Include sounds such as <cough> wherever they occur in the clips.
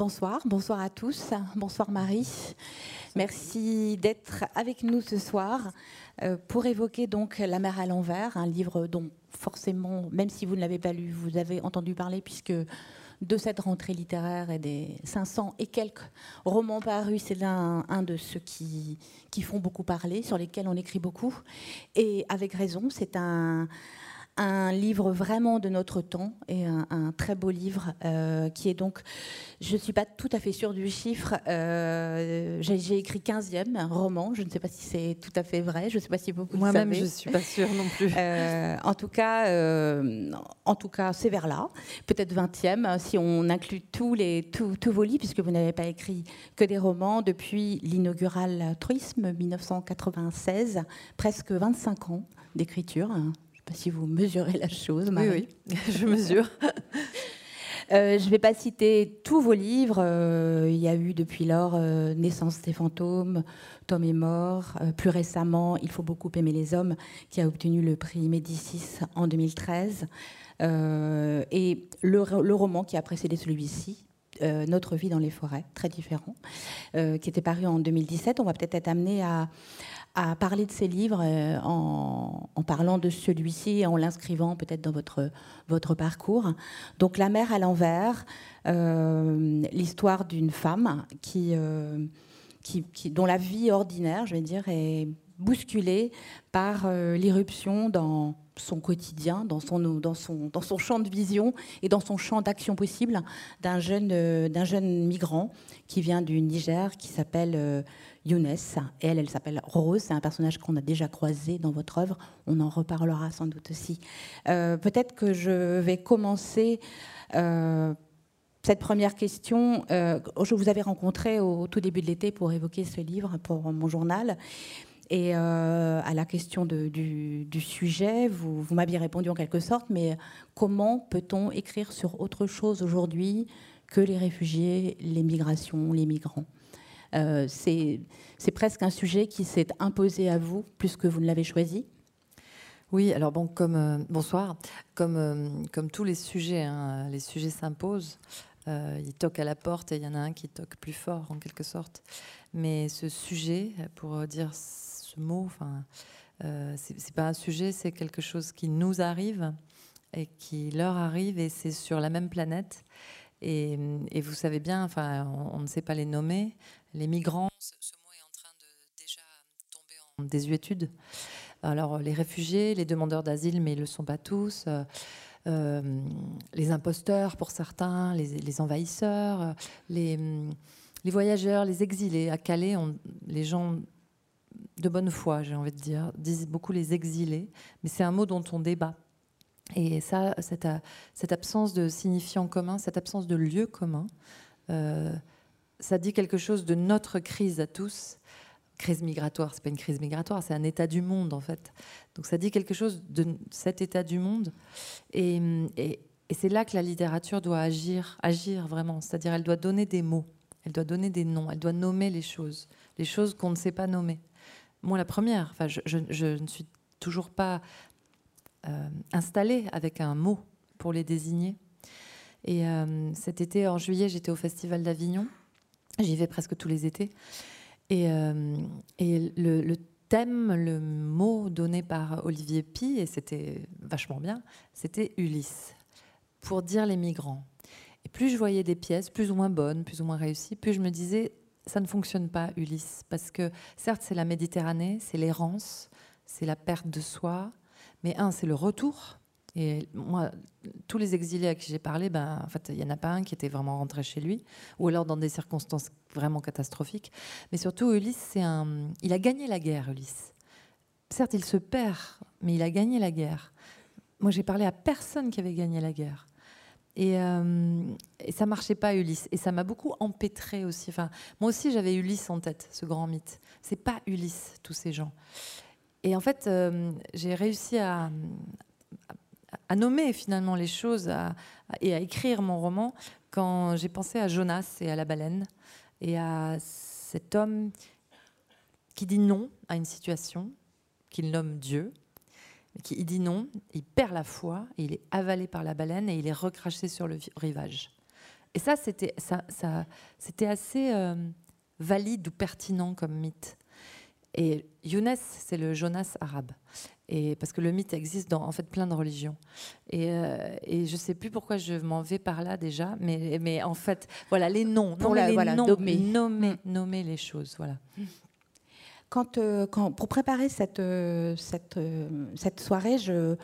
Bonsoir, bonsoir à tous. Bonsoir Marie. Merci d'être avec nous ce soir euh, pour évoquer donc La mer à l'envers, un livre dont forcément, même si vous ne l'avez pas lu, vous avez entendu parler puisque de cette rentrée littéraire et des 500 et quelques romans parus, c'est l'un un de ceux qui, qui font beaucoup parler, sur lesquels on écrit beaucoup. Et avec raison, c'est un, un livre vraiment de notre temps et un, très beau livre euh, qui est donc, je ne suis pas tout à fait sûre du chiffre, euh, j'ai écrit 15e roman, je ne sais pas si c'est tout à fait vrai, je ne sais pas si beaucoup Moi-même, je ne suis pas sûre non plus. Euh, en tout cas, en tout cas c'est vers là, peut-être 20e, si on inclut tous, les, tous, tous vos livres, puisque vous n'avez pas écrit que des romans. Depuis l'inaugural truisme 1996, presque 25 ans d'écriture si vous mesurez la chose, Marie. Oui, oui, <laughs> je mesure. <laughs> Euh, je ne vais pas citer tous vos livres. Euh, il y a eu depuis lors euh, Naissance des fantômes, Tom est mort. plus récemment, Il faut beaucoup aimer les hommes, qui a obtenu le prix Médicis en 2013. et le, le, roman qui a précédé celui-ci, Notre vie dans les forêts, très différent, qui était paru en 2017. On va peut-être être amené à, à parler de ces livres euh, en, parlant de celui-ci en l'inscrivant peut-être dans votre, votre parcours. Donc La mer à l'envers, euh, l'histoire d'une femme qui, euh, qui, dont la vie ordinaire, je vais dire, est bousculée par l'irruption dans son quotidien, dans son, dans, son, dans son champ de vision et dans son champ d'action possible d'un jeune, d'un jeune migrant qui vient du Niger, qui s'appelle Younes. Et elle, elle s'appelle Rose. C'est un personnage qu'on a déjà croisé dans votre œuvre. On en reparlera sans doute aussi. Euh, peut-être que je vais commencer. Euh, cette première question, euh, je vous avais rencontré au, tout début de l'été pour évoquer ce livre pour mon journal. Et à la question du, sujet, vous, vous m'aviez répondu en quelque sorte, mais comment peut-on écrire sur autre chose aujourd'hui que les réfugiés, les migrations, les migrants? Euh, c'est presque un sujet qui s'est imposé à vous plus que vous ne l'avez choisi? Oui, alors bon, comme euh, bonsoir, comme euh, tous les sujets, hein, les sujets s'imposent. ils toquent à la porte et il y en a un qui toque plus fort en quelque sorte. Mais ce sujet, pour dire ce mot, enfin, c'est pas un sujet, c'est quelque chose qui nous arrive et qui leur arrive et c'est sur la même planète. Et, vous savez bien, enfin, on, ne sait pas les nommer, les migrants, ce, mot est en train de déjà tomber en désuétude. Alors les réfugiés, les demandeurs d'asile, mais ils ne le sont pas tous. Euh, euh, les imposteurs pour certains, les, envahisseurs, les, voyageurs, les exilés. À Calais, les gens de bonne foi, j'ai envie de dire, disent beaucoup les exilés, mais c'est un mot dont on débat. Et ça, cette, cette absence de signifiant commun, cette absence de lieu commun, euh, ça dit quelque chose de notre crise à tous. Crise migratoire, c'est pas une crise migratoire, c'est un état du monde en fait. Donc ça dit quelque chose de cet état du monde. Et, et, c'est là que la littérature doit agir, agir vraiment. C'est-à-dire elle doit donner des mots, elle doit donner des noms, elle doit nommer les choses, les choses qu'on ne sait pas nommer. Moi, la première, enfin, je, ne suis toujours pas euh, installée avec un mot pour les désigner. Et euh, cet été, en juillet, j'étais au Festival d'Avignon J'y vais presque tous les étés. Et, euh, et le, thème, le mot donné par Olivier Pi, et c'était vachement bien, c'était Ulysse, pour dire les migrants. Et plus je voyais des pièces, plus ou moins bonnes, plus ou moins réussies, plus je me disais, ça ne fonctionne pas, Ulysse, parce que certes, c'est la Méditerranée, c'est l'errance, c'est la perte de soi, mais un, c'est le retour, et moi, tous les exilés à qui j'ai parlé, ben, en fait, il n'y en a pas un qui était vraiment rentré chez lui, ou alors dans des circonstances vraiment catastrophiques. Mais surtout, Ulysse, c'est un... il a gagné la guerre, Ulysse. Certes, il se perd, mais il a gagné la guerre. Moi, j'ai parlé à personne qui avait gagné la guerre. Et, euh, et ça marchait pas, Ulysse. Et ça m'a beaucoup empêtré aussi. Enfin, moi aussi, j'avais Ulysse en tête, ce grand mythe. C'est pas Ulysse, tous ces gens. Et en fait, euh, j'ai réussi à, nommer finalement les choses et à écrire mon roman quand j'ai pensé à Jonas et à la baleine et à cet homme qui dit non à une situation qu'il nomme Dieu, il dit non, il perd la foi, il est avalé par la baleine et il est recraché sur le rivage. Et ça, c'était ça, ça, c'était assez euh, valide ou pertinent comme mythe. Et Younes, c'est le Jonas arabe. Et parce que le mythe existe dans en fait plein de religions. Et, euh, et je sais plus pourquoi je m'en vais par là déjà, mais, mais en fait, voilà, les noms, Pour la- les voilà, noms, nommer. nommer, Mm. nommer les choses, voilà. Quand, euh, quand- pour préparer cette, euh, cette, euh, cette soirée, je,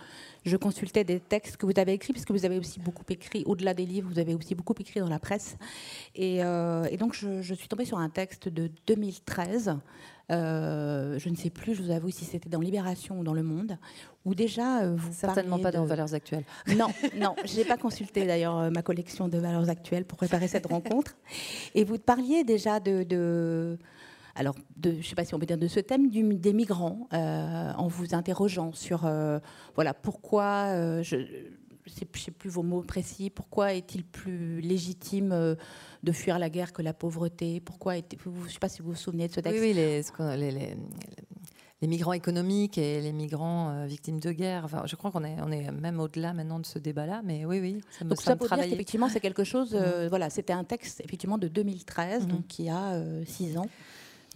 je consultais des textes que vous avez écrits, puisque vous avez aussi beaucoup écrit, au-delà des livres, vous avez aussi beaucoup écrit dans la presse. Et, et donc, je, je suis tombée sur un texte de 2013. euh, je ne sais plus, je vous avoue, si c'était dans Libération ou dans Le Monde, où déjà vous Certainement pas dans Valeurs Actuelles. <laughs> Non, non, je n'ai pas consulté d'ailleurs ma collection de valeurs actuelles pour préparer cette rencontre. Et vous parliez déjà de, de- alors, de, je ne sais pas si on peut dire de ce thème du- des migrants, euh, en vous interrogeant sur, euh, voilà, pourquoi, euh, je ne sais plus vos mots précis, pourquoi est-il plus légitime de fuir la guerre que la pauvreté? Pourquoi est- Je ne sais pas si vous vous souvenez de ce texte. Oui, oui, les, ce qu'on- les- les- les migrants économiques et les migrants victimes de guerre. Enfin, je crois qu'on est, on est même au-delà maintenant de ce débat-là, mais oui, oui, ça me Donc ça ça me pour dire travaillait. qu'effectivement c'est quelque chose, euh, voilà, c'était un texte effectivement de 2013, Mhm. donc qui a euh, six ans.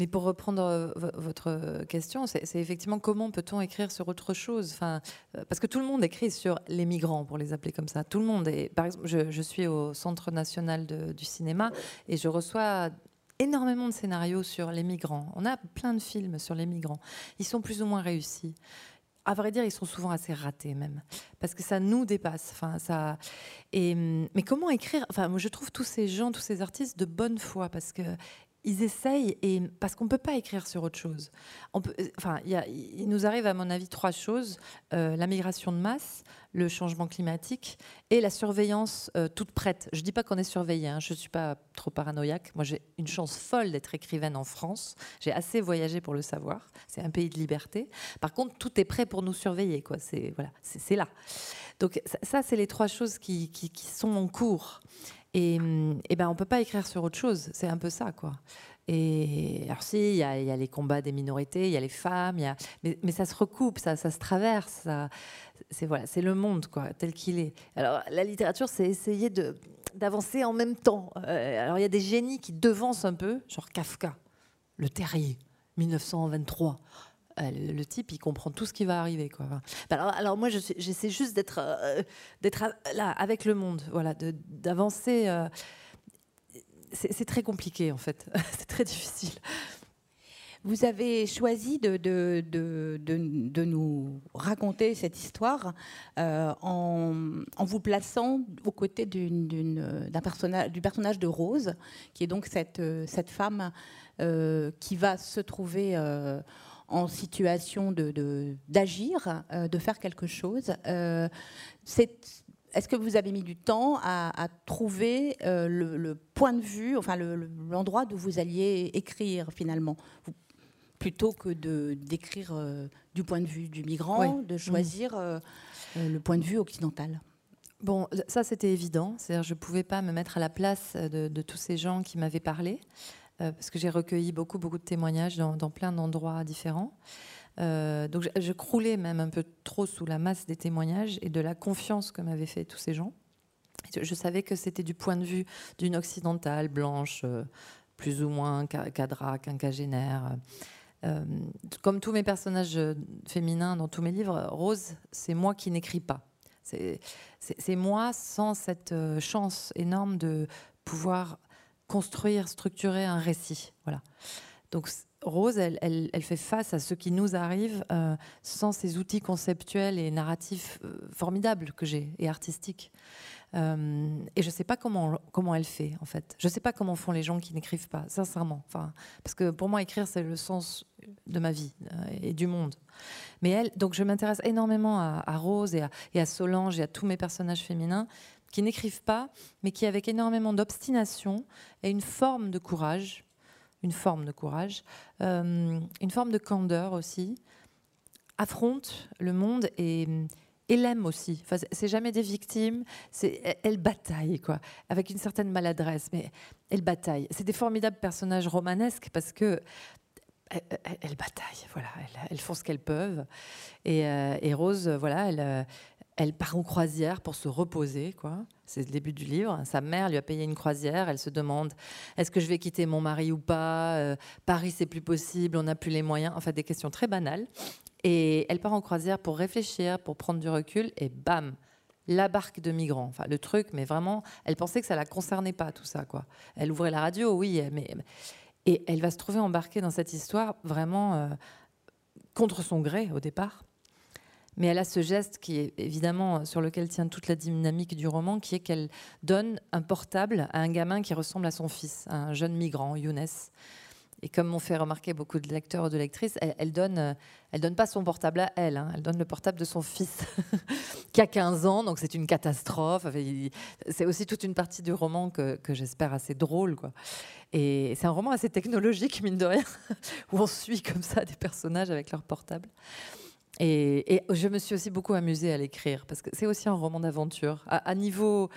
Mais pour reprendre euh, vo- votre question, c'est effectivement comment peut-on écrire sur autre chose? Enfin, euh, Parce que tout le monde écrit sur les migrants, pour les appeler comme ça. Tout le monde. Et, par exemple, je, suis au Centre national du cinéma et je reçois énormément de scénarios sur les migrants. On a plein de films sur les migrants. Ils sont plus ou moins réussis. À vrai dire, ils sont souvent assez ratés même, parce que ça nous dépasse. Enfin, ça. Et mais comment écrire? Enfin, moi, je trouve tous ces gens, tous ces artistes de bonne foi, parce que ils essayent et parce qu'on peut pas écrire sur autre chose. Euh, enfin, il, nous arrive à mon avis trois choses Euh, la migration de masse, le changement climatique et la surveillance euh, toute prête. Je dis pas qu'on est surveillé. hein, je suis pas trop paranoïaque. Moi, j'ai une chance folle d'être écrivaine en France. J'ai assez voyagé pour le savoir. C'est un pays de liberté. Par contre, tout est prêt pour nous surveiller. Quoi. C'est voilà, c'est là. Donc ça, c'est les trois choses qui sont en cours. Et, hum, eh ben, on peut pas écrire sur autre chose. C'est un peu ça, quoi. Et alors si, il y, a les combats des minorités, il y a les femmes, y a, mais, ça se recoupe, ça, ça se traverse. c'est voilà, c'est le monde, quoi, tel qu'il est. Alors la littérature, c'est essayer de d'avancer en même temps. Euh, alors il y a des génies qui devancent un peu, genre Kafka, Le Terrier, 1923. Euh, Le, type, il comprend tout ce qui va arriver. Enfin, alors, moi, j'essaie juste d'être euh, là, avec le monde, voilà, d'avancer. euh, c'est très compliqué, en fait. <laughs> c'est très difficile. Vous avez choisi de, nous raconter cette histoire euh, en, vous plaçant aux côtés d'un personnage, du personnage de Rose, qui est donc cette, femme qui va se trouver en situation d'agir, de, euh, de faire quelque chose. Euh, est-ce que vous avez mis du temps à, à trouver euh, le, le point de vue, enfin le- le- l'endroit d'où vous alliez écrire finalement? Vous- plutôt que de d'écrire euh, du point de vue du migrant, Oui. de choisir euh, euh, le point de vue occidental? Bon, ça c'était évident. C'est-à-dire, je ne pouvais pas me mettre à la place de, de tous ces gens qui m'avaient parlé, parce que j'ai recueilli beaucoup, beaucoup de témoignages dans, plein d'endroits différents. Euh, donc, je, croulais même un peu trop sous la masse des témoignages et de la confiance que m'avaient fait tous ces gens. Je, savais que c'était du point de vue d'une occidentale blanche, euh, plus ou moins ca- cadra, quinquagénaire. Euh, comme tous mes personnages euh, féminins dans tous mes livres, Rose, c'est moi qui n'écris pas. C'est moi sans cette euh, chance énorme de pouvoir construire, structurer un récit. Voilà. Donc Rose, elle, elle- fait face à ce qui nous arrive euh, sans ces outils conceptuels et narratifs euh, formidables que j'ai et artistiques. Euh, et je ne sais pas comment, comment elle fait, en fait. Je ne sais pas comment font les gens qui n'écrivent pas, sincèrement. Enfin, parce que pour moi, écrire, c'est le sens de ma vie et du monde. Mais elle, donc je m'intéresse énormément à, Rose et à Solange et à tous mes personnages féminins qui n'écrivent pas, mais qui, avec énormément d'obstination et une forme de courage, une forme de courage, euh, une forme de candeur aussi, affrontent le monde et, et l'aiment aussi. Enfin, c'est- jamais des victimes, c'est elles- elles bataillent quoi, avec une certaine maladresse, mais elles bataillent. C'est des formidables personnages romanesques parce que elles, elles- elles bataillent, voilà, elles, elles font ce qu'elles peuvent. Et, euh, et Rose, voilà, elle, euh, elle part en croisière pour se reposer, quoi. C'est le début du livre. Sa mère lui a payé une croisière. Elle se demande est-ce que je vais quitter mon mari ou pas? Euh, Paris, c'est plus possible. On n'a plus les moyens. Enfin, des questions très banales. Et elle part en croisière pour réfléchir, pour prendre du recul. Et bam, la barque de migrants. Enfin, le truc, mais vraiment, elle pensait que ça la concernait pas tout ça, quoi. Elle ouvrait la radio, oui, mais et elle va se trouver embarquée dans cette histoire vraiment euh, contre son gré au départ. Mais elle a ce geste qui est évidemment sur lequel tient toute la dynamique du roman, qui est qu'elle donne un portable à un gamin qui ressemble à son fils, un jeune migrant, Younes. Et comme m'ont fait remarquer beaucoup de lecteurs ou de lectrices, elle, donne, euh, elle donne pas son portable à elle, hein. elle donne le portable de son fils <laughs> qui a 15 ans, donc c'est une catastrophe. c'est aussi toute une partie du roman que, que j'espère assez drôle, quoi. Et c'est un roman assez technologique, mine de rien, <laughs> où on suit comme ça des personnages avec leur portable. Et, je me suis aussi beaucoup amusée à l'écrire, parce que c'est aussi un roman d'aventure. À, niveau,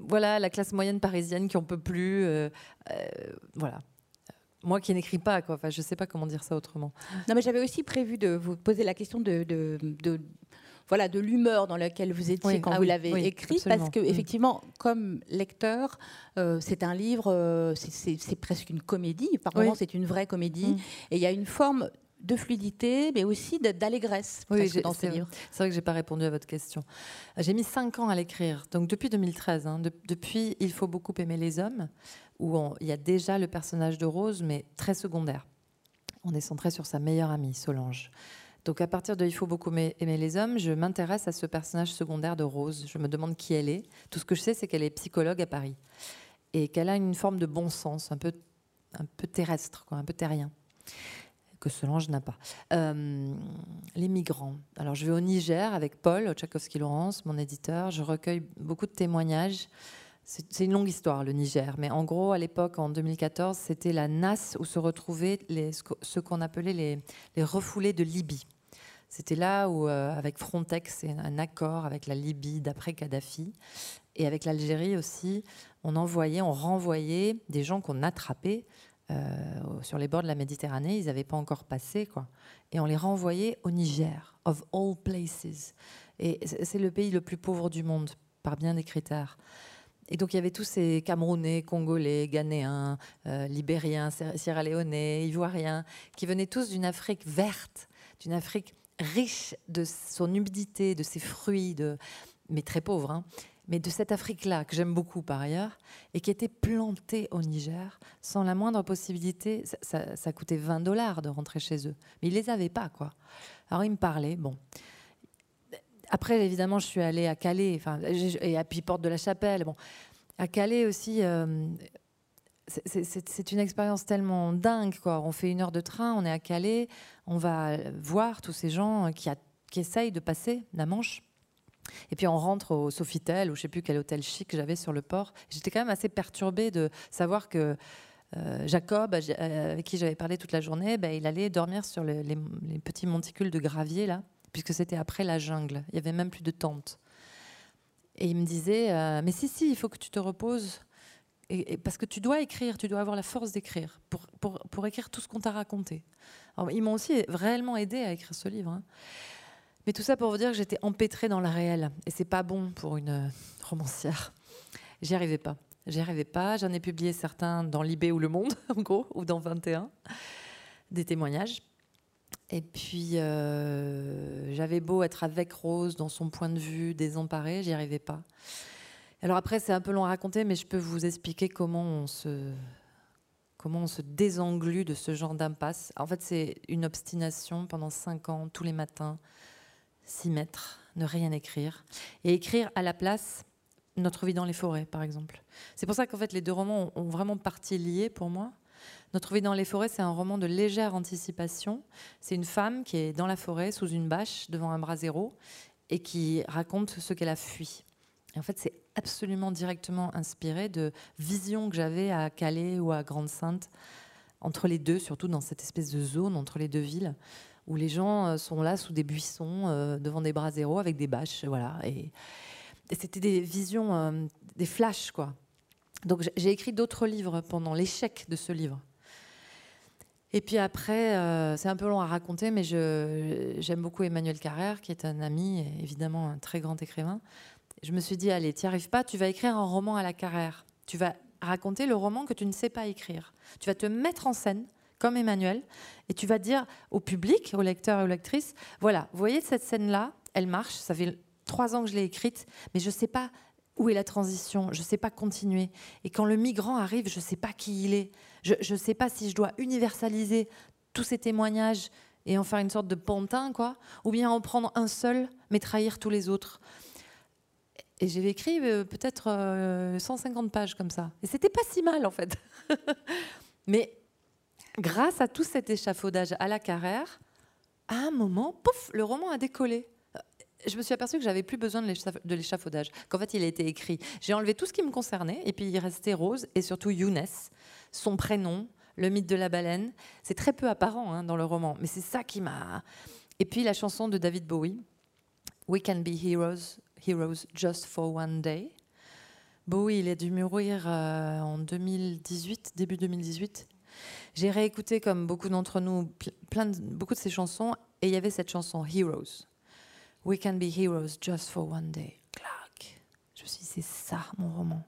voilà, la classe moyenne parisienne qui en peut plus, euh, euh, voilà. Moi qui n'écris pas, quoi. Enfin, je ne sais pas comment dire ça autrement. Non, mais j'avais aussi prévu de vous poser la question de, de, voilà, de l'humeur dans laquelle vous étiez quand ah vous l'avez écrit, parce que mm. effectivement, comme lecteur, euh, c'est un livre, c'est presque une comédie. Par moments, c'est une vraie comédie, mm. et il y a une forme de fluidité, mais aussi d'allégresse oui, dans ce livre. C'est vrai que j'ai pas répondu à votre question. J'ai mis cinq ans à l'écrire, donc depuis 2013. Hein, depuis Il faut beaucoup aimer les hommes, où il y a déjà le personnage de Rose, mais très secondaire. On est centré sur sa meilleure amie, Solange. Donc à partir de Il faut beaucoup aimer les hommes, je m'intéresse à ce personnage secondaire de Rose. Je me demande qui elle est. Tout ce que je sais, c'est qu'elle est psychologue à Paris et qu'elle a une forme de bon sens, un peu, un peu terrestre, quoi, un peu terrien que Solange n'a pas. Euh, les migrants. Alors, je vais au Niger avec Paul Tchaikovsky-Laurence, mon éditeur. Je recueille beaucoup de témoignages. C'est une longue histoire, le Niger. Mais en gros, à l'époque, en 2014, c'était la NAS où se retrouvaient les, ce qu'on appelait les, refoulés de Libye. C'était là où, euh, avec Frontex, c'est un accord avec la Libye d'après Kadhafi. Et avec l'Algérie aussi, on envoyait, on renvoyait des gens qu'on attrapait sur les bords de la Méditerranée, ils n'avaient pas encore passé, quoi. Et on les renvoyait au Niger, of all places. Et c'est le pays le plus pauvre du monde, par bien des critères. Et donc il y avait tous ces Camerounais, Congolais, Ghanéens, euh, Libériens, Sierra Leone, Ivoiriens, qui venaient tous d'une Afrique verte, d'une Afrique riche de son humidité, de ses fruits, de... mais très pauvre. Hein mais de cette Afrique-là, que j'aime beaucoup par ailleurs, et qui était plantée au Niger, sans la moindre possibilité. Ça, coûtait 20 dollars de rentrer chez eux. Mais ils les avaient pas, quoi. Alors ils me parlaient, bon. Après, évidemment, je suis allée à Calais, enfin, et à puis Porte de la Chapelle. Bon. À Calais aussi, euh, c'est une expérience tellement dingue, quoi. On fait une heure de train, on est à Calais, on va voir tous ces gens qui, qui essayent de passer la Manche et puis on rentre au Sofitel, ou je sais plus quel hôtel chic j'avais sur le port. J'étais quand même assez perturbée de savoir que euh, Jacob, euh, avec qui j'avais parlé toute la journée, ben, il allait dormir sur les, petits monticules de gravier, là, puisque c'était après la jungle. Il y avait même plus de tentes. Et il me disait, euh, mais si, si, il faut que tu te reposes. Parce que tu dois écrire, tu dois avoir la force d'écrire pour, pour, pour, écrire tout ce qu'on t'a raconté. Ils m'ont aussi réellement aidé à écrire ce livre. Hein. Mais tout ça pour vous dire que j'étais empêtrée dans le réel. Et c'est pas bon pour une euh, romancière. J'y arrivais pas. J'y arrivais pas. J'en ai publié certains dans Libé ou Le Monde, <laughs> en gros, ou dans 21, des témoignages. Et puis, euh, j'avais beau être avec Rose dans son point de vue désemparé, j'y arrivais pas. Alors après, c'est un peu long à raconter, mais je peux vous expliquer comment on se, comment on se désenglue de ce genre d'impasse. En fait, c'est une obstination pendant cinq ans, tous les matins, s'y mettre, ne rien écrire, et écrire à la place Notre vie dans les forêts, par exemple. C'est pour ça qu'en fait les deux romans ont vraiment partie liée pour moi. Notre vie dans les forêts, c'est un roman de légère anticipation. C'est une femme qui est dans la forêt, sous une bâche, devant un brasero, et qui raconte ce qu'elle a fui. Et en fait, c'est absolument directement inspiré de visions que j'avais à Calais ou à Grande-Sainte, entre les deux, surtout dans cette espèce de zone entre les deux villes où les gens euh, sont là sous des buissons, euh, devant des bras zéro, avec des bâches, voilà. Et, c'était des visions, euh, des flashs, quoi. Donc j'ai écrit d'autres livres pendant l'échec de ce livre. Et puis après, c'est un peu long à raconter, mais j'aime beaucoup Emmanuel Carrère, qui est un ami, évidemment un très grand écrivain. Je me suis dit, allez, tu n'y arrives pas, tu vas écrire un roman à la Carrère. Tu vas raconter le roman que tu ne sais pas écrire. Tu vas te mettre en scène comme Emmanuel, et tu vas dire au public, aux lecteurs et aux lectrices, voilà, vous voyez cette scène-là, elle marche, ça fait trois ans que je l'ai écrite, mais je ne sais pas où est la transition, je ne sais pas continuer. Et quand le migrant arrive, je ne sais pas qui il est, je ne sais pas si je dois universaliser tous ces témoignages et en faire une sorte de pantin, quoi, ou bien en prendre un seul, mais trahir tous les autres. Et j'ai écrit euh, peut-être 150 euh, pages comme ça. Et c'était pas si mal en fait. <laughs> Mais grâce à tout cet échafaudage à la carrière, à un moment, pouf, le roman a décollé. Je me suis aperçue que j'avais plus besoin de l'échafaudage, qu'en fait il a été écrit. J'ai enlevé tout ce qui me concernait, et puis il restait Rose et surtout Younes, son prénom, le mythe de la baleine. C'est très peu apparent hein, dans le roman, mais c'est ça qui m'a. Et puis la chanson de David Bowie, We Can Be Heroes Heroes Just for One Day. Bowie, il a dû mourir euh, en 2018, début 2018. J'ai réécouté, comme beaucoup d'entre nous, plein beaucoup de ses chansons, et il y avait cette chanson Heroes. We can be heroes just for one day. Clac. Je me suis dit, c'est ça mon roman.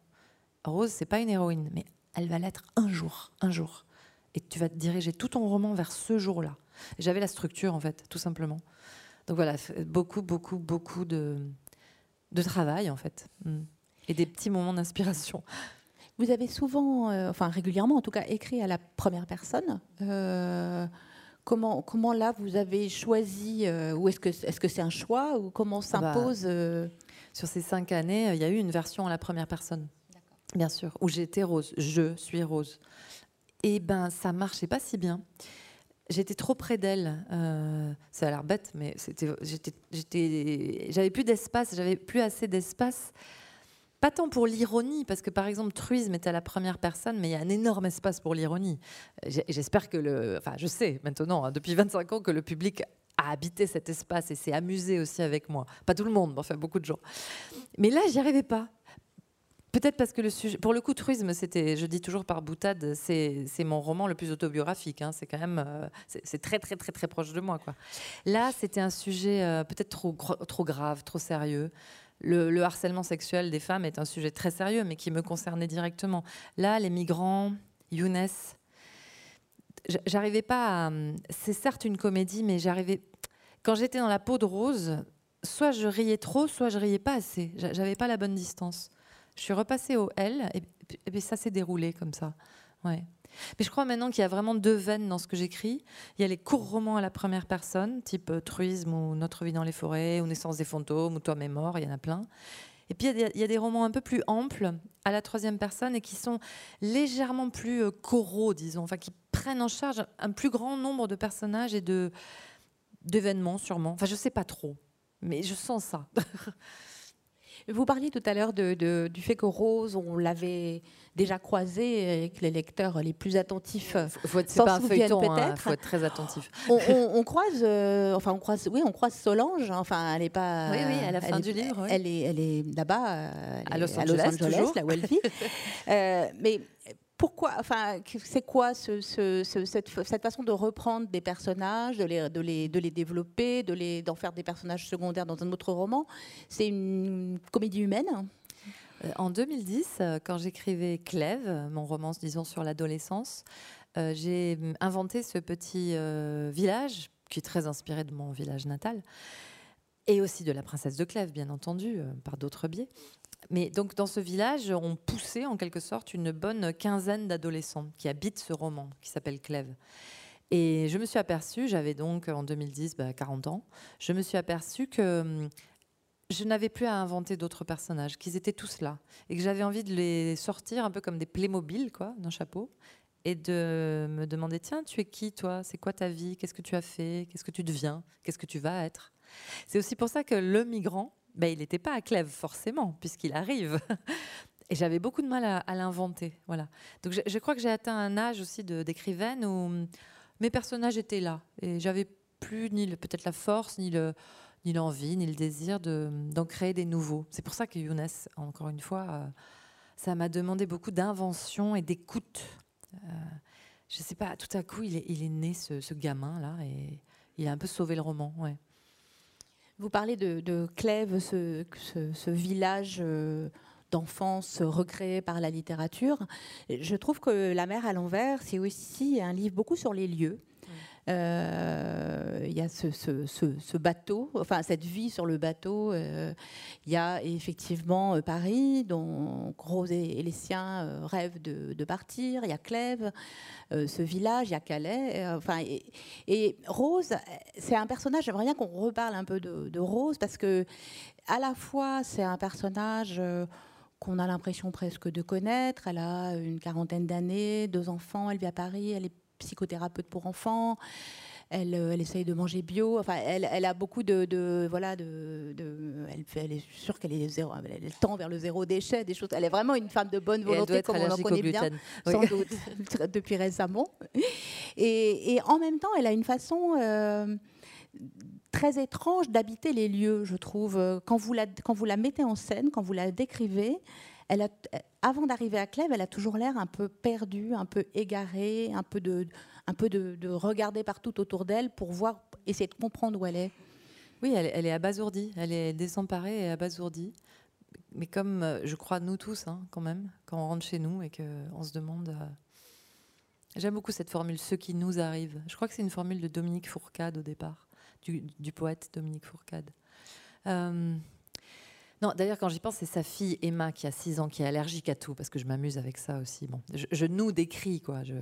Rose, c'est pas une héroïne, mais elle va l'être un jour, un jour. Et tu vas te diriger tout ton roman vers ce jour-là. J'avais la structure, en fait, tout simplement. Donc voilà, beaucoup, beaucoup, beaucoup de, de travail en fait, mm. et des petits moments d'inspiration. Vous avez souvent, euh, enfin régulièrement en tout cas, écrit à la première personne. Euh, comment, comment là vous avez choisi, euh, ou est-ce que est-ce que c'est un choix, ou comment ah bah, s'impose Sur ces cinq années, il y a eu une version à la première personne, bien sûr, où j'étais Rose, je suis Rose. Et ben ça marchait pas si bien j'étais trop près d'elle. Ça a l'air bête, mais j'avais plus d'espace, j'avais plus assez d'espace. Pas tant pour l'ironie, parce que par exemple, Truisme était à la première personne, mais il y a un énorme espace pour l'ironie. J'espère que le. Enfin, je sais maintenant, hein, depuis 25 ans, que le public a habité cet espace et s'est amusé aussi avec moi. Pas tout le monde, mais enfin beaucoup de gens. Mais là, j'y arrivais pas. Peut-être parce que le sujet, pour le coup, Truisme, c'était, je dis toujours par boutade, c'est, mon roman le plus autobiographique. Hein. c'est quand même, euh, c'est, très très très très proche de moi, quoi. Là, c'était un sujet euh, peut-être trop trop grave, trop sérieux. Le, harcèlement sexuel des femmes est un sujet très sérieux, mais qui me concernait directement. Là, les migrants, Younes, j'arrivais pas à. C'est certes une comédie, mais j'arrivais. Quand j'étais dans la peau de Rose, soit je riais trop, soit je riais pas assez. J'avais pas la bonne distance. Je suis repassée au L et, ça s'est déroulé comme ça. Ouais. Mais je crois maintenant qu'il y a vraiment deux veines dans ce que j'écris. Il y a les courts romans à la première personne, type euh, Truisme ou Notre vie dans les forêts, ou Naissance des fantômes, ou Toi mes morts, il y en a plein. Et puis il y, a des, romans un peu plus amples à la troisième personne et qui sont légèrement plus euh, coraux, disons, enfin qui prennent en charge un plus grand nombre de personnages et de d'événements sûrement. Enfin je sais pas trop, mais je sens ça. <laughs> Vous parliez tout à l'heure de, du fait que Rose, on l'avait déjà croisé et que les lecteurs les plus attentifs s'en souviennent hein, peut-être. Il faut être très attentif. On, croise, euh, enfin on croise, oui, on croise Solange. Enfin, elle n'est pas. Oui, oui, à la fin du livre. Elle est, elle est là-bas, euh, à Los Angeles, là où elle vit. Euh, mais pourquoi, enfin, c'est quoi ce, cette, façon de reprendre des personnages, de les, de de les développer, d'en faire des personnages secondaires dans un autre roman? C'est une comédie humaine? Euh, En 2010, euh, quand j'écrivais Clèves, mon roman, disons, sur l'adolescence, euh, j'ai inventé ce petit village qui est très inspiré de mon village natal et aussi de la princesse de Clèves, bien entendu, par d'autres biais. Mais donc dans ce village, on poussait en quelque sorte une bonne quinzaine d'adolescents qui habitent ce roman qui s'appelle Clèves. Et je me suis aperçue, j'avais donc en 2010 40 bah, ans, je me suis aperçue que hum, je n'avais plus à inventer d'autres personnages, qu'ils étaient tous là, et que j'avais envie de les sortir un peu comme des Playmobil, quoi, d'un chapeau, et de me demander tiens, tu es qui toi? C'est quoi ta vie? Qu'est-ce que tu as fait? Qu'est-ce que tu deviens? Qu'est-ce que tu vas être? C'est aussi pour ça que le migrant, ben, il n'était pas à Clèves forcément, puisqu'il arrive. <laughs> Et j'avais beaucoup de mal à, l'inventer. Voilà. Donc je, crois que j'ai atteint un âge aussi d'écrivaine où mes personnages étaient là. Et j'avais plus ni peut-être la force, ni le ni l'envie, ni le désir d'en créer des nouveaux. C'est pour ça que Younes, encore une fois, euh, ça m'a demandé beaucoup d'invention et d'écoute. Euh, je sais pas, tout à coup, il est, il est né, ce, gamin-là, et il a un peu sauvé le roman. Ouais. Vous parlez de, Clèves, ce, ce, village euh, d'enfance recréé par la littérature. Je trouve que La mer à l'envers, c'est aussi un livre beaucoup sur les lieux. Euh, y a ce, bateau, enfin cette vie sur le bateau. Euh, il y a effectivement euh, Paris, dont Rose et, les siens rêvent de, partir. Il y a Clèves, ce village, il y a Calais. enfin, et, Rose, c'est un personnage. J'aimerais bien qu'on reparle un peu de, de, Rose parce que à la fois c'est un personnage qu'on a l'impression presque de connaître. Elle a une quarantaine d'années, deux enfants, elle vit à Paris, elle est psychothérapeute pour enfants. Elle, euh, elle, essaye de manger bio. Enfin, elle, elle a beaucoup de, voilà, de, elle, elle, est sûre qu'elle est zéro, elle, tend vers le zéro déchet, des choses. Elle est vraiment une femme de bonne volonté, comme on en connaît bien, sans <laughs> doute depuis récemment. Et, et, en même temps, elle a une façon euh, très étrange d'habiter les lieux, je trouve. Quand vous la, quand vous la mettez en scène, quand vous la décrivez, elle a, avant d'arriver à Clèves, elle a toujours l'air un peu perdue, un peu égarée, un peu de, un peu de, regarder partout autour d'elle pour voir, essayer de comprendre où elle est. Oui, elle, est abasourdie, elle est désemparée et abasourdie. Mais comme euh, je crois nous tous, hein, quand même, quand on rentre chez nous et qu'on se demande. Euh, j'aime beaucoup cette formule, ce qui nous arrive. Je crois que c'est une formule de Dominique Fourcade au départ, du, poète Dominique Fourcade. Euh, non, d'ailleurs, quand j'y pense, c'est sa fille Emma qui a 6 ans, qui est allergique à tout, parce que je m'amuse avec ça aussi. Bon, je, nous décris, quoi. Je...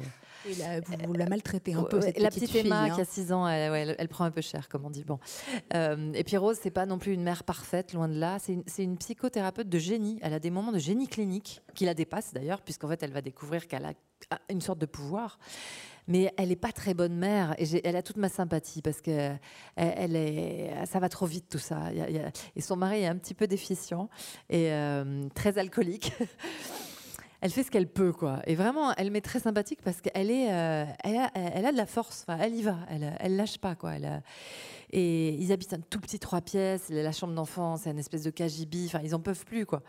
vous, la maltraitez un peu, cette La petite, Emma hein. qui a 6 ans, elle, prend un peu cher, comme on dit. Bon. Euh, et puis Rose, c'est pas non plus une mère parfaite, loin de là. C'est une, une, psychothérapeute de génie. Elle a des moments de génie clinique, qui la dépassent d'ailleurs, puisqu'en fait, elle va découvrir qu'elle a une sorte de pouvoir mais elle n'est pas très bonne mère. Et elle a toute ma sympathie parce que elle, est, ça va trop vite tout ça. et son mari est un petit peu déficient et euh, très alcoolique. <laughs> elle fait ce qu'elle peut, quoi. Et vraiment, elle m'est très sympathique parce qu'elle est, euh, elle, a, elle, a, de la force. Enfin, elle y va. Elle, elle lâche pas, quoi. Et ils habitent un tout petit trois pièces. La chambre d'enfant, c'est une espèce de cagibi. Enfin, ils en peuvent plus, quoi.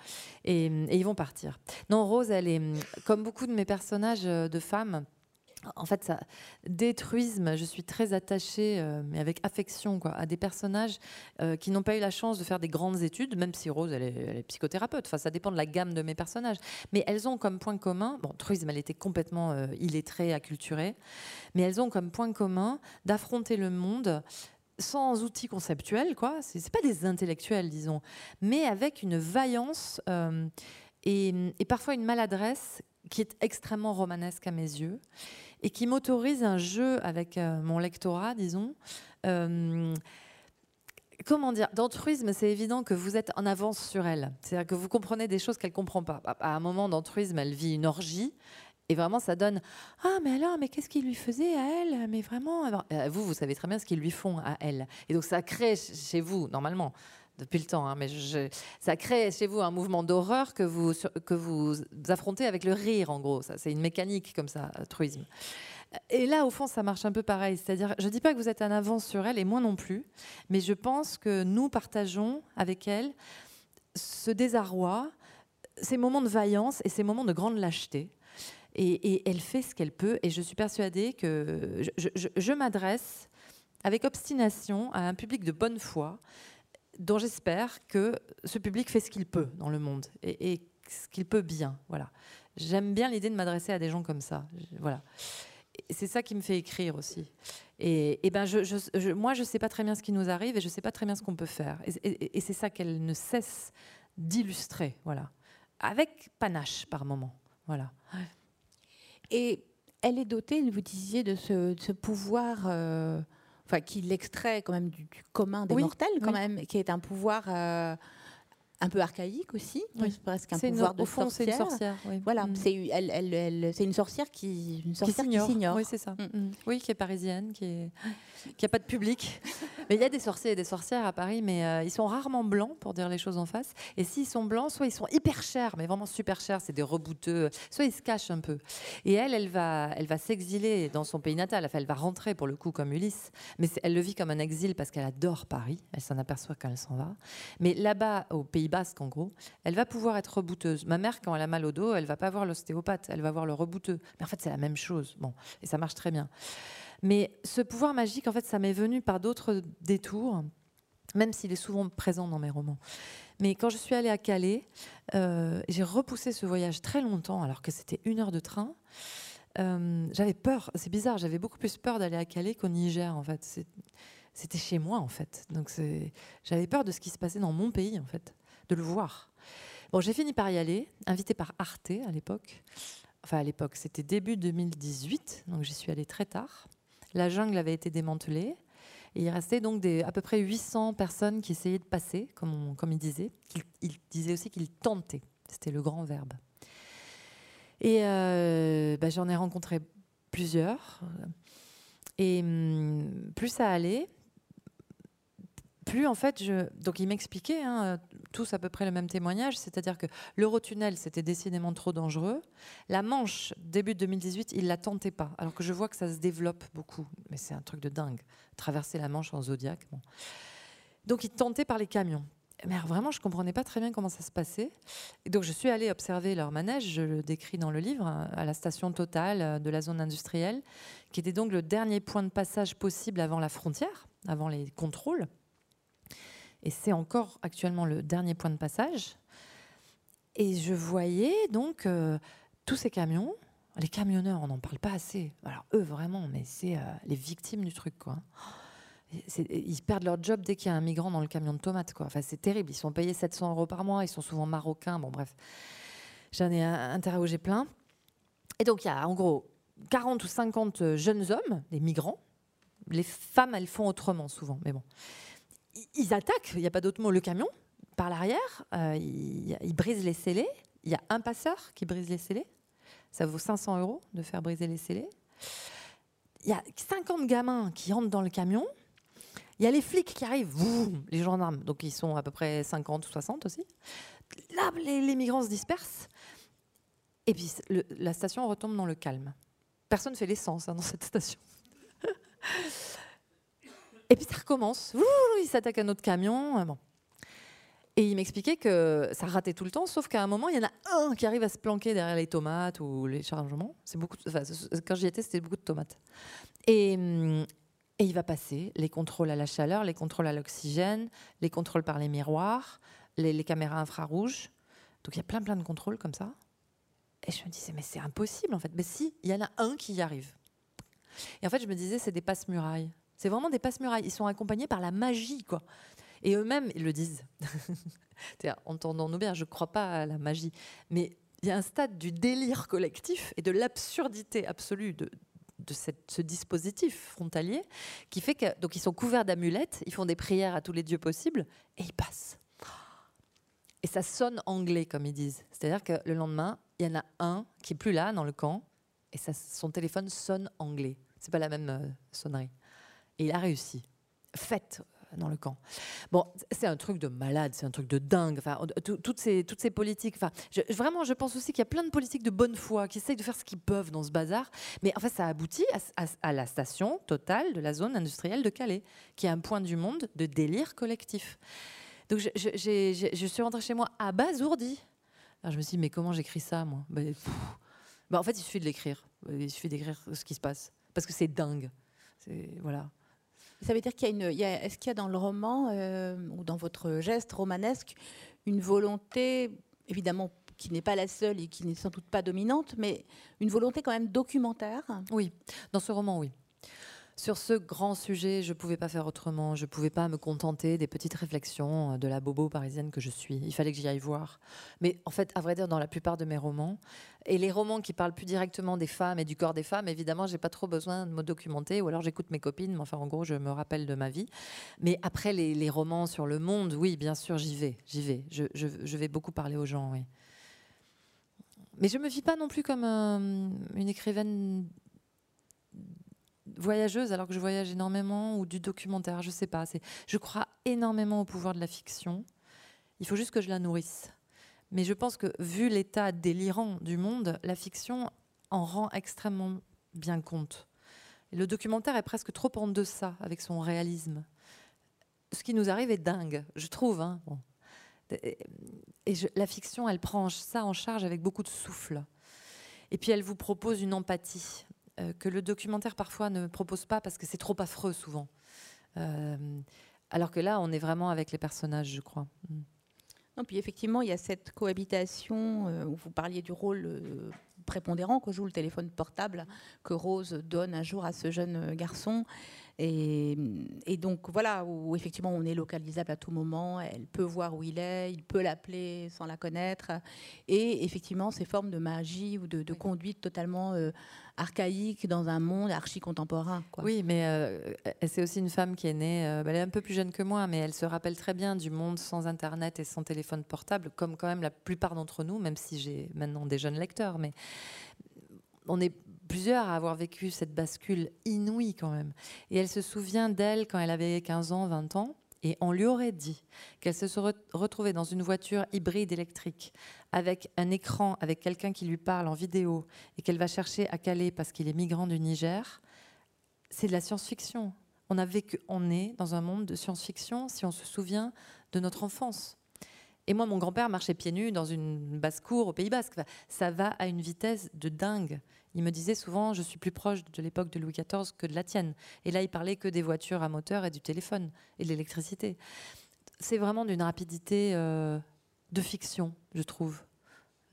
Et, ils vont partir. Non, Rose, elle est comme beaucoup de mes personnages de femmes en fait, ça, détruisme, je suis très attachée, euh, mais avec affection, quoi, à des personnages euh, qui n'ont pas eu la chance de faire des grandes études, même si Rose, elle est, psychothérapeute. Enfin, ça dépend de la gamme de mes personnages. Mais elles ont comme point commun, bon, truisme, elle était complètement euh, illettrée, acculturée, mais elles ont comme point commun d'affronter le monde sans outils conceptuels, quoi. C'est pas des intellectuels, disons, mais avec une vaillance et, et parfois une maladresse qui est extrêmement romanesque à mes yeux et qui m'autorise un jeu avec euh, mon lectorat, disons. Euh, comment dire? D'altruisme, c'est évident que vous êtes en avance sur elle. C'est-à-dire que vous comprenez des choses qu'elle ne comprend pas. À un moment d'altruisme, elle vit une orgie. Et vraiment, ça donne Ah, mais alors, mais qu'est-ce qu'il lui faisait à elle? Mais vraiment, euh, vous, vous savez très bien ce qu'ils lui font à elle. Et donc, ça crée chez vous, normalement, depuis le temps, hein, mais ça crée chez vous un mouvement d'horreur que vous, que vous affrontez avec le rire, en gros. C'est une mécanique comme ça, truisme. Et là, au fond, ça marche un peu pareil. C'est-à-dire, je ne dis pas que vous êtes en avance sur elle, et moi non plus, mais je pense que nous partageons avec elle ce désarroi, ces moments de vaillance et ces moments de grande lâcheté. Et, elle fait ce qu'elle peut, et je suis persuadée que je m'adresse avec obstination à un public de bonne foi dont j'espère que ce public fait ce qu'il peut dans le monde et, ce qu'il peut bien. Voilà. J'aime bien l'idée de m'adresser à des gens comme ça. Voilà. C'est ça qui me fait écrire aussi. Et, ben moi, je ne sais pas très bien ce qui nous arrive et je ne sais pas très bien ce qu'on peut faire. Et, c'est ça qu'elle ne cesse d'illustrer, voilà, avec panache par moment, voilà. Et elle est dotée, vous disiez, de ce, pouvoir. Euh, enfin, qui l'extrait quand même du, commun des mortels, quand même, qui est un pouvoir euh, un peu archaïque aussi, presque un pouvoir de sorcière. c'est une sorcière. Voilà, mm. c'est elle, elle, c'est une sorcière qui, une sorcière qui s'ignore. Oui, c'est ça. Mm. Mm. Oui, qui est parisienne, qui est, qui a pas de public. <laughs> mais il y a des sorciers et des sorcières à Paris, mais euh, ils sont rarement blancs pour dire les choses en face. Et s'ils sont blancs, soit ils sont hyper chers, mais vraiment super chers, c'est des rebouteux. Soit ils se cachent un peu. Et elle, elle va, elle va s'exiler dans son pays natal. Enfin, elle va rentrer pour le coup comme Ulysse, mais elle le vit comme un exil parce qu'elle adore Paris. Elle s'en aperçoit quand elle s'en va. Mais là-bas, au pays Basque en gros, elle va pouvoir être rebouteuse. Ma mère, quand elle a mal au dos, elle va pas voir l'ostéopathe, elle va voir le rebouteux. Mais en fait, c'est la même chose. Bon, et ça marche très bien. Mais ce pouvoir magique, en fait, ça m'est venu par d'autres détours, même s'il est souvent présent dans mes romans. Mais quand je suis allée à Calais, euh, j'ai repoussé ce voyage très longtemps, alors que c'était une heure de train. Euh, j'avais peur, c'est bizarre, j'avais beaucoup plus peur d'aller à Calais qu'au Niger, en fait. C'était chez moi, en fait. Donc j'avais peur de ce qui se passait dans mon pays, en fait, de le voir. Bon, j'ai fini par y aller, invitée par Arte à l'époque. Enfin, à l'époque, c'était début 2018, donc j'y suis allée très tard. La jungle avait été démantelée. Et il restait donc des, à peu près 800 personnes qui essayaient de passer, comme, il disait. Il, disait aussi qu'il tentait. C'était le grand verbe. Et euh, bah, j'en ai rencontré plusieurs. Et hum, plus ça allait, plus en fait, je... donc il m'expliquait hein, tous à peu près le même témoignage, c'est-à-dire que l'Eurotunnel c'était décidément trop dangereux. La Manche début 2018, il la tentait pas, alors que je vois que ça se développe beaucoup, mais c'est un truc de dingue, traverser la Manche en Zodiac. Donc il tentait par les camions. Mais vraiment, je comprenais pas très bien comment ça se passait. Et donc je suis allée observer leur manège, je le décris dans le livre, à la station Total de la zone industrielle, qui était donc le dernier point de passage possible avant la frontière, avant les contrôles. Et c'est encore actuellement le dernier point de passage. Et je voyais donc euh, tous ces camions. Les camionneurs, on n'en parle pas assez. Alors eux, vraiment, mais c'est euh, les victimes du truc. Ils perdent leur job dès qu'il y a un migrant dans le camion de tomates. Enfin, c'est terrible. Ils sont payés 700 euros par mois. Ils sont souvent marocains. Bon, bref. J'en ai interrogé plein. Et donc, il y a en gros 40 ou 50 jeunes hommes, des migrants. Les femmes, elles font autrement souvent, mais bon ils attaquent, il n'y a pas d'autre mot, le camion par l'arrière, euh, ils, brisent les scellés. Il y a un passeur qui brise les scellés. Ça vaut 500 euros de faire briser les scellés. Il y a 50 gamins qui rentrent dans le camion. Il y a les flics qui arrivent, les gendarmes, donc ils sont à peu près 50 ou 60 aussi. Là, les, migrants se dispersent. Et puis la station retombe dans le calme. Personne ne fait l'essence hein, dans cette station. <laughs> Et puis ça recommence. il s'attaque à notre camion. Euh, bon. Et il m'expliquait que ça ratait tout le temps, sauf qu'à un moment, il y en a un qui arrive à se planquer derrière les tomates ou les chargements. C'est beaucoup. quand j'y étais, c'était beaucoup de tomates. Et, hum, et, il va passer les contrôles à la chaleur, les contrôles à l'oxygène, les contrôles par les miroirs, les, les caméras infrarouges. Donc il y a plein plein de contrôles comme ça. Et je me disais mais c'est impossible en fait. Mais si, il y en a un qui y arrive. Et en fait, je me disais c'est des passe-murailles. C'est vraiment des passe-murailles. Ils sont accompagnés par la magie, quoi. Et eux-mêmes, ils le disent. <laughs> Entendons-nous bien, je ne crois pas à la magie. Mais il y a un stade du délire collectif et de l'absurdité absolue de, ce dispositif frontalier qui fait que donc ils sont couverts d'amulettes, ils font des prières à tous les dieux possibles et ils passent. Et ça sonne anglais comme ils disent. C'est-à-dire que le lendemain, il y en a un qui est plus là dans le camp et son téléphone sonne anglais. C'est pas la même euh, sonnerie. Et il a réussi. Faites euh, dans le camp. Bon, c'est un truc de malade, c'est un truc de dingue. Enfin, toutes ces, politiques. Enfin, vraiment, je pense aussi qu'il y a plein de politiques de bonne foi qui essayent de faire ce qu'ils peuvent dans ce bazar. Mais en fait, ça aboutit à, la station totale de la zone industrielle de Calais, qui est un point du monde de délire collectif. Donc, je, suis rentrée chez moi abasourdie. Alors, je me suis dit, mais comment j'écris ça, moi? Ben, En fait, il suffit de l'écrire. Il suffit d'écrire ce qui se passe. Parce que c'est dingue. Voilà. Ça veut dire qu'il y a une. Est-ce qu'il y a dans le roman euh, ou dans votre geste romanesque une volonté, évidemment, qui n'est pas la seule et qui n'est sans doute pas dominante, mais une volonté quand même documentaire? Oui, dans ce roman, oui. Sur ce grand sujet, je ne pouvais pas faire autrement. Je ne pouvais pas me contenter des petites réflexions de la bobo parisienne que je suis. Il fallait que j'y aille voir. Mais en fait, à vrai dire, dans la plupart de mes romans, et les romans qui parlent plus directement des femmes et du corps des femmes, évidemment, j'ai pas trop besoin de me documenter, ou alors j'écoute mes copines, mais enfin, en gros, je me rappelle de ma vie. Mais après, les, romans sur le monde, oui, bien sûr, j'y vais, j'y vais. Je, vais beaucoup parler aux gens, oui. Mais je me vis pas non plus comme euh, une écrivaine voyageuse alors que je voyage énormément ou du documentaire, je sais pas. Je crois énormément au pouvoir de la fiction. Il faut juste que je la nourrisse. Mais je pense que vu l'état délirant du monde, la fiction en rend extrêmement bien compte. le documentaire est presque trop en deçà avec son réalisme. Ce qui nous arrive est dingue, je trouve. Hein. Et la fiction, elle prend ça en charge avec beaucoup de souffle. Et puis elle vous propose une empathie que le documentaire parfois ne propose pas parce que c'est trop affreux souvent. Euh, alors que là, on est vraiment avec les personnages, je crois. Mm. Non, puis effectivement, il y a cette cohabitation euh, où vous parliez du rôle prépondérant que joue le téléphone portable que Rose donne un jour à ce jeune garçon. Et, donc voilà, où effectivement on est localisable à tout moment, elle peut voir où il est, il peut l'appeler sans la connaître. Et effectivement, ces formes de magie ou de, conduite totalement euh, archaïque dans un monde archi-contemporain. Oui, mais euh, c'est aussi une femme qui est née, euh, elle est un peu plus jeune que moi, mais elle se rappelle très bien du monde sans Internet et sans téléphone portable, comme quand même la plupart d'entre nous, même si j'ai maintenant des jeunes lecteurs. Mais on est plusieurs à avoir vécu cette bascule inouïe quand même. Et elle se souvient d'elle quand elle avait 15 ans, 20 ans. Et on lui aurait dit qu'elle se serait retrouvée dans une voiture hybride électrique avec un écran, avec quelqu'un qui lui parle en vidéo et qu'elle va chercher à Calais parce qu'il est migrant du Niger. C'est de la science-fiction. On a vécu, on est dans un monde de science-fiction si on se souvient de notre enfance. Et moi, mon grand-père marchait pieds nus dans une basse-cour au Pays Basque. ça va à une vitesse de dingue. Il me disait souvent, je suis plus proche de l'époque de Louis XIV que de la tienne. Et là, il parlait que des voitures à moteur et du téléphone et de l'électricité. C'est vraiment d'une rapidité euh, de fiction, je trouve.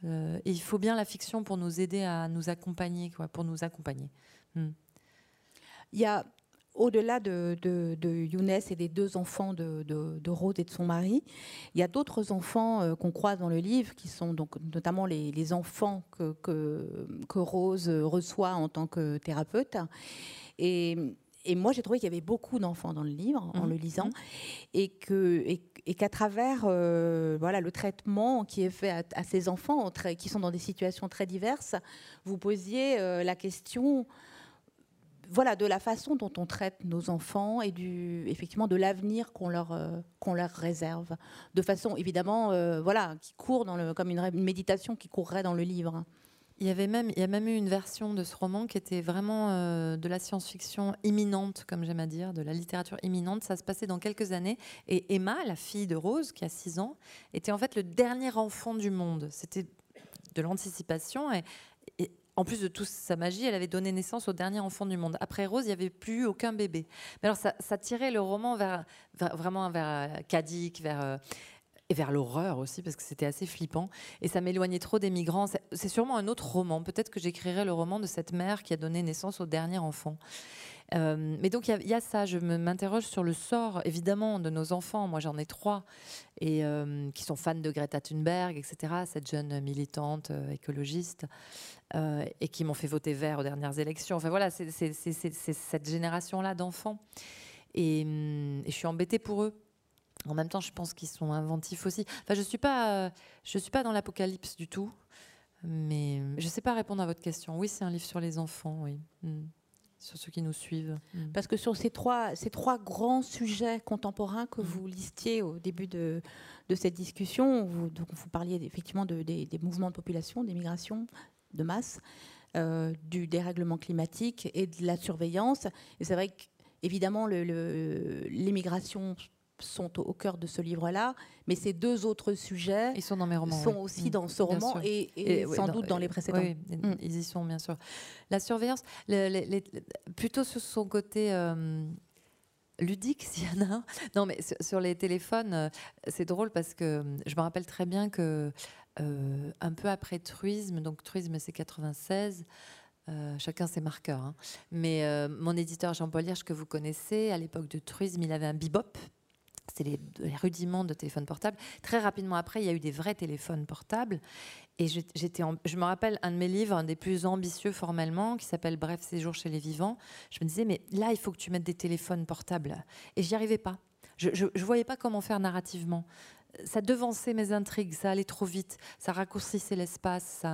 Euh, et il faut bien la fiction pour nous aider à nous accompagner, pour nous accompagner. Hmm. Il y a au-delà de, Younes et des deux enfants de, Rose et de son mari, il y a d'autres enfants euh, qu'on croise dans le livre, qui sont donc notamment les, enfants que, que, Rose reçoit en tant que thérapeute. Et, moi, j'ai trouvé qu'il y avait beaucoup d'enfants dans le livre en mmh. le lisant, et que et, qu'à travers euh, voilà le traitement qui est fait à, ces enfants qui sont dans des situations très diverses, vous posiez euh, la question voilà, de la façon dont on traite nos enfants et du, effectivement de l'avenir qu'on leur, euh, qu'on leur réserve. De façon évidemment, euh, voilà, qui court dans le, comme une, méditation qui courrait dans le livre. Il y avait même, il y a même eu une version de ce roman qui était vraiment euh, de la science-fiction imminente, comme j'aime à dire, de la littérature imminente. Ça se passait dans quelques années. Et Emma, la fille de Rose, qui a 6 ans, était en fait le dernier enfant du monde. C'était de l'anticipation. Et, et en plus de toute sa magie, elle avait donné naissance au dernier enfant du monde. Après Rose, il n'y avait plus aucun bébé. Mais alors, ça, tirait le roman vers, vraiment vers Kadik, vers. Et vers l'horreur aussi, parce que c'était assez flippant. Et ça m'éloignait trop des migrants. C'est sûrement un autre roman. Peut-être que j'écrirai le roman de cette mère qui a donné naissance au dernier enfant. Euh, mais donc il y, a ça, je m'interroge sur le sort évidemment de nos enfants. Moi j'en ai trois et euh, qui sont fans de Greta Thunberg, etc. Cette jeune militante euh, écologiste et qui m'ont fait voter vert aux dernières élections. Enfin voilà, c'est cette génération-là d'enfants et, et, je suis embêtée pour eux. En même temps, je pense qu'ils sont inventifs aussi. Enfin, je suis pas, je suis pas dans l'apocalypse du tout, mais je sais pas répondre à votre question. Oui, c'est un livre sur les enfants, oui. Hmm sur ceux qui nous suivent. Mm. Parce que sur ces trois, ces trois grands sujets contemporains que mm. vous listiez au début de, de cette discussion, vous, donc vous parliez effectivement de, des, mouvements de population, des migrations de masse, euh, du dérèglement climatique et de la surveillance. Et c'est vrai qu'évidemment, l'immigration sont au, cœur de ce livre-là, mais ces deux autres sujets ils sont, dans mes romans, sont aussi mm. dans ce roman et, sans doute dans les précédents. Oui, mm. ils y sont bien sûr. La surveillance, plutôt sur son côté euh, ludique, s'il y en a. Non, mais sur, les téléphones, euh, c'est drôle parce que euh, je me rappelle très bien que un peu après Truisme, donc Truisme c'est 96. chacun ses marqueurs. Hein. Mais mon éditeur Jean-Paul Hirsch, que vous connaissez, à l'époque de Truisme, il avait un bebop c'était les, rudiments de téléphone portable. Très rapidement après, il y a eu des vrais téléphones portables. Et j'étais, je me rappelle un de mes livres, un des plus ambitieux formellement, qui s'appelle Bref séjour chez les vivants. Je me disais, mais là, il faut que tu mettes des téléphones portables. Et j'y arrivais pas. Je ne voyais pas comment faire narrativement. Ça devançait mes intrigues, ça allait trop vite, ça raccourcissait l'espace.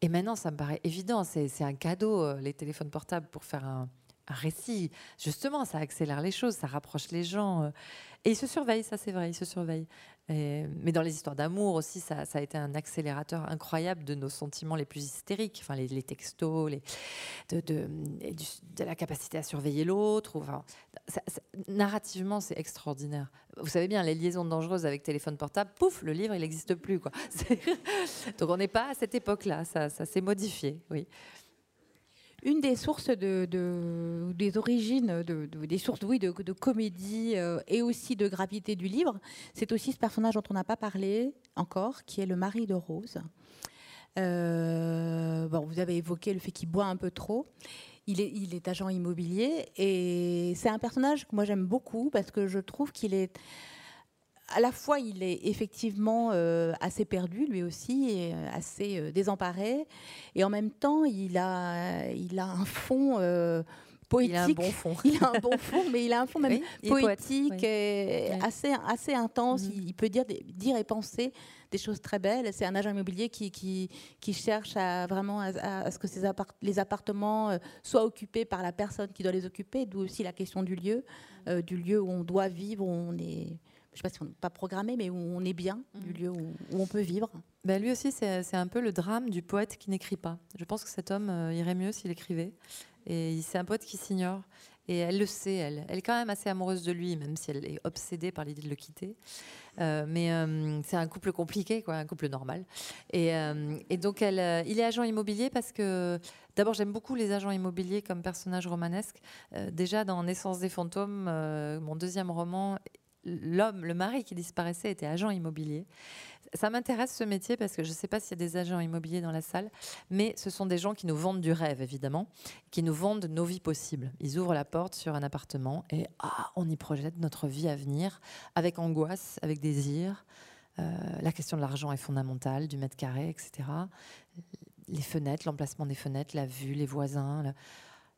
Et maintenant, ça me paraît évident. C'est un cadeau, euh, les téléphones portables, pour faire un récit. Justement, ça accélère les choses, ça rapproche les gens. Et ils se surveillent, ça c'est vrai, ils se surveillent. mais dans les histoires d'amour aussi, ça, a été un accélérateur incroyable de nos sentiments les plus hystériques, enfin les, textos, de, la capacité à surveiller l'autre. Enfin, narrativement, c'est extraordinaire. Vous savez bien, les liaisons dangereuses avec téléphone portable, pouf, le livre, il n'existe plus. <laughs> Donc on n'est pas à cette époque-là, ça, ça s'est modifié, oui une des sources de, des origines, de, des sources oui, de, comédie euh, et aussi de gravité du livre, c'est aussi ce personnage dont on n'a pas parlé encore, qui est le mari de Rose. Euh, bon, vous avez évoqué le fait qu'il boit un peu trop. Il est agent immobilier et c'est un personnage que moi j'aime beaucoup parce que je trouve qu'il est à la fois, il est effectivement euh, assez perdu, lui aussi, et euh, assez euh, désemparé, et en même temps, il a, il a un fond poétique. Il a un bon fond. <laughs> il a un bon fond, mais il a un fond même poétique, et assez, assez intense. Mhm. Il, peut dire, dire et penser des choses très belles. C'est un agent immobilier qui, qui, qui cherche à vraiment à, ce que les appartements soient occupés par la personne qui doit les occuper, d'où aussi la question du lieu, du lieu où on doit vivre, où on est je ne sais pas si on n'est pas programmé, mais où on est bien, du mhm. lieu où, on peut vivre. Ben lui aussi, c'est un peu le drame du poète qui n'écrit pas. Je pense que cet homme euh, irait mieux s'il écrivait. Et c'est un poète qui s'ignore. Et elle le sait, elle. Elle est quand même assez amoureuse de lui, même si elle est obsédée par l'idée de le quitter. Euh, mais euh, c'est un couple compliqué, quoi, un couple normal. Et, et donc, elle, il est agent immobilier parce que, d'abord, j'aime beaucoup les agents immobiliers comme personnages romanesques. déjà, dans Naissance des fantômes, mon deuxième roman, l'homme, le mari qui disparaissait était agent immobilier. Ça m'intéresse ce métier parce que je ne sais pas s'il y a des agents immobiliers dans la salle, mais ce sont des gens qui nous vendent du rêve, évidemment, qui nous vendent nos vies possibles. Ils ouvrent la porte sur un appartement et ah, on y projette notre vie à venir avec angoisse, avec désir. Euh, la question de l'argent est fondamentale, du mètre carré, etc. Les fenêtres, l'emplacement des fenêtres, la vue, les voisins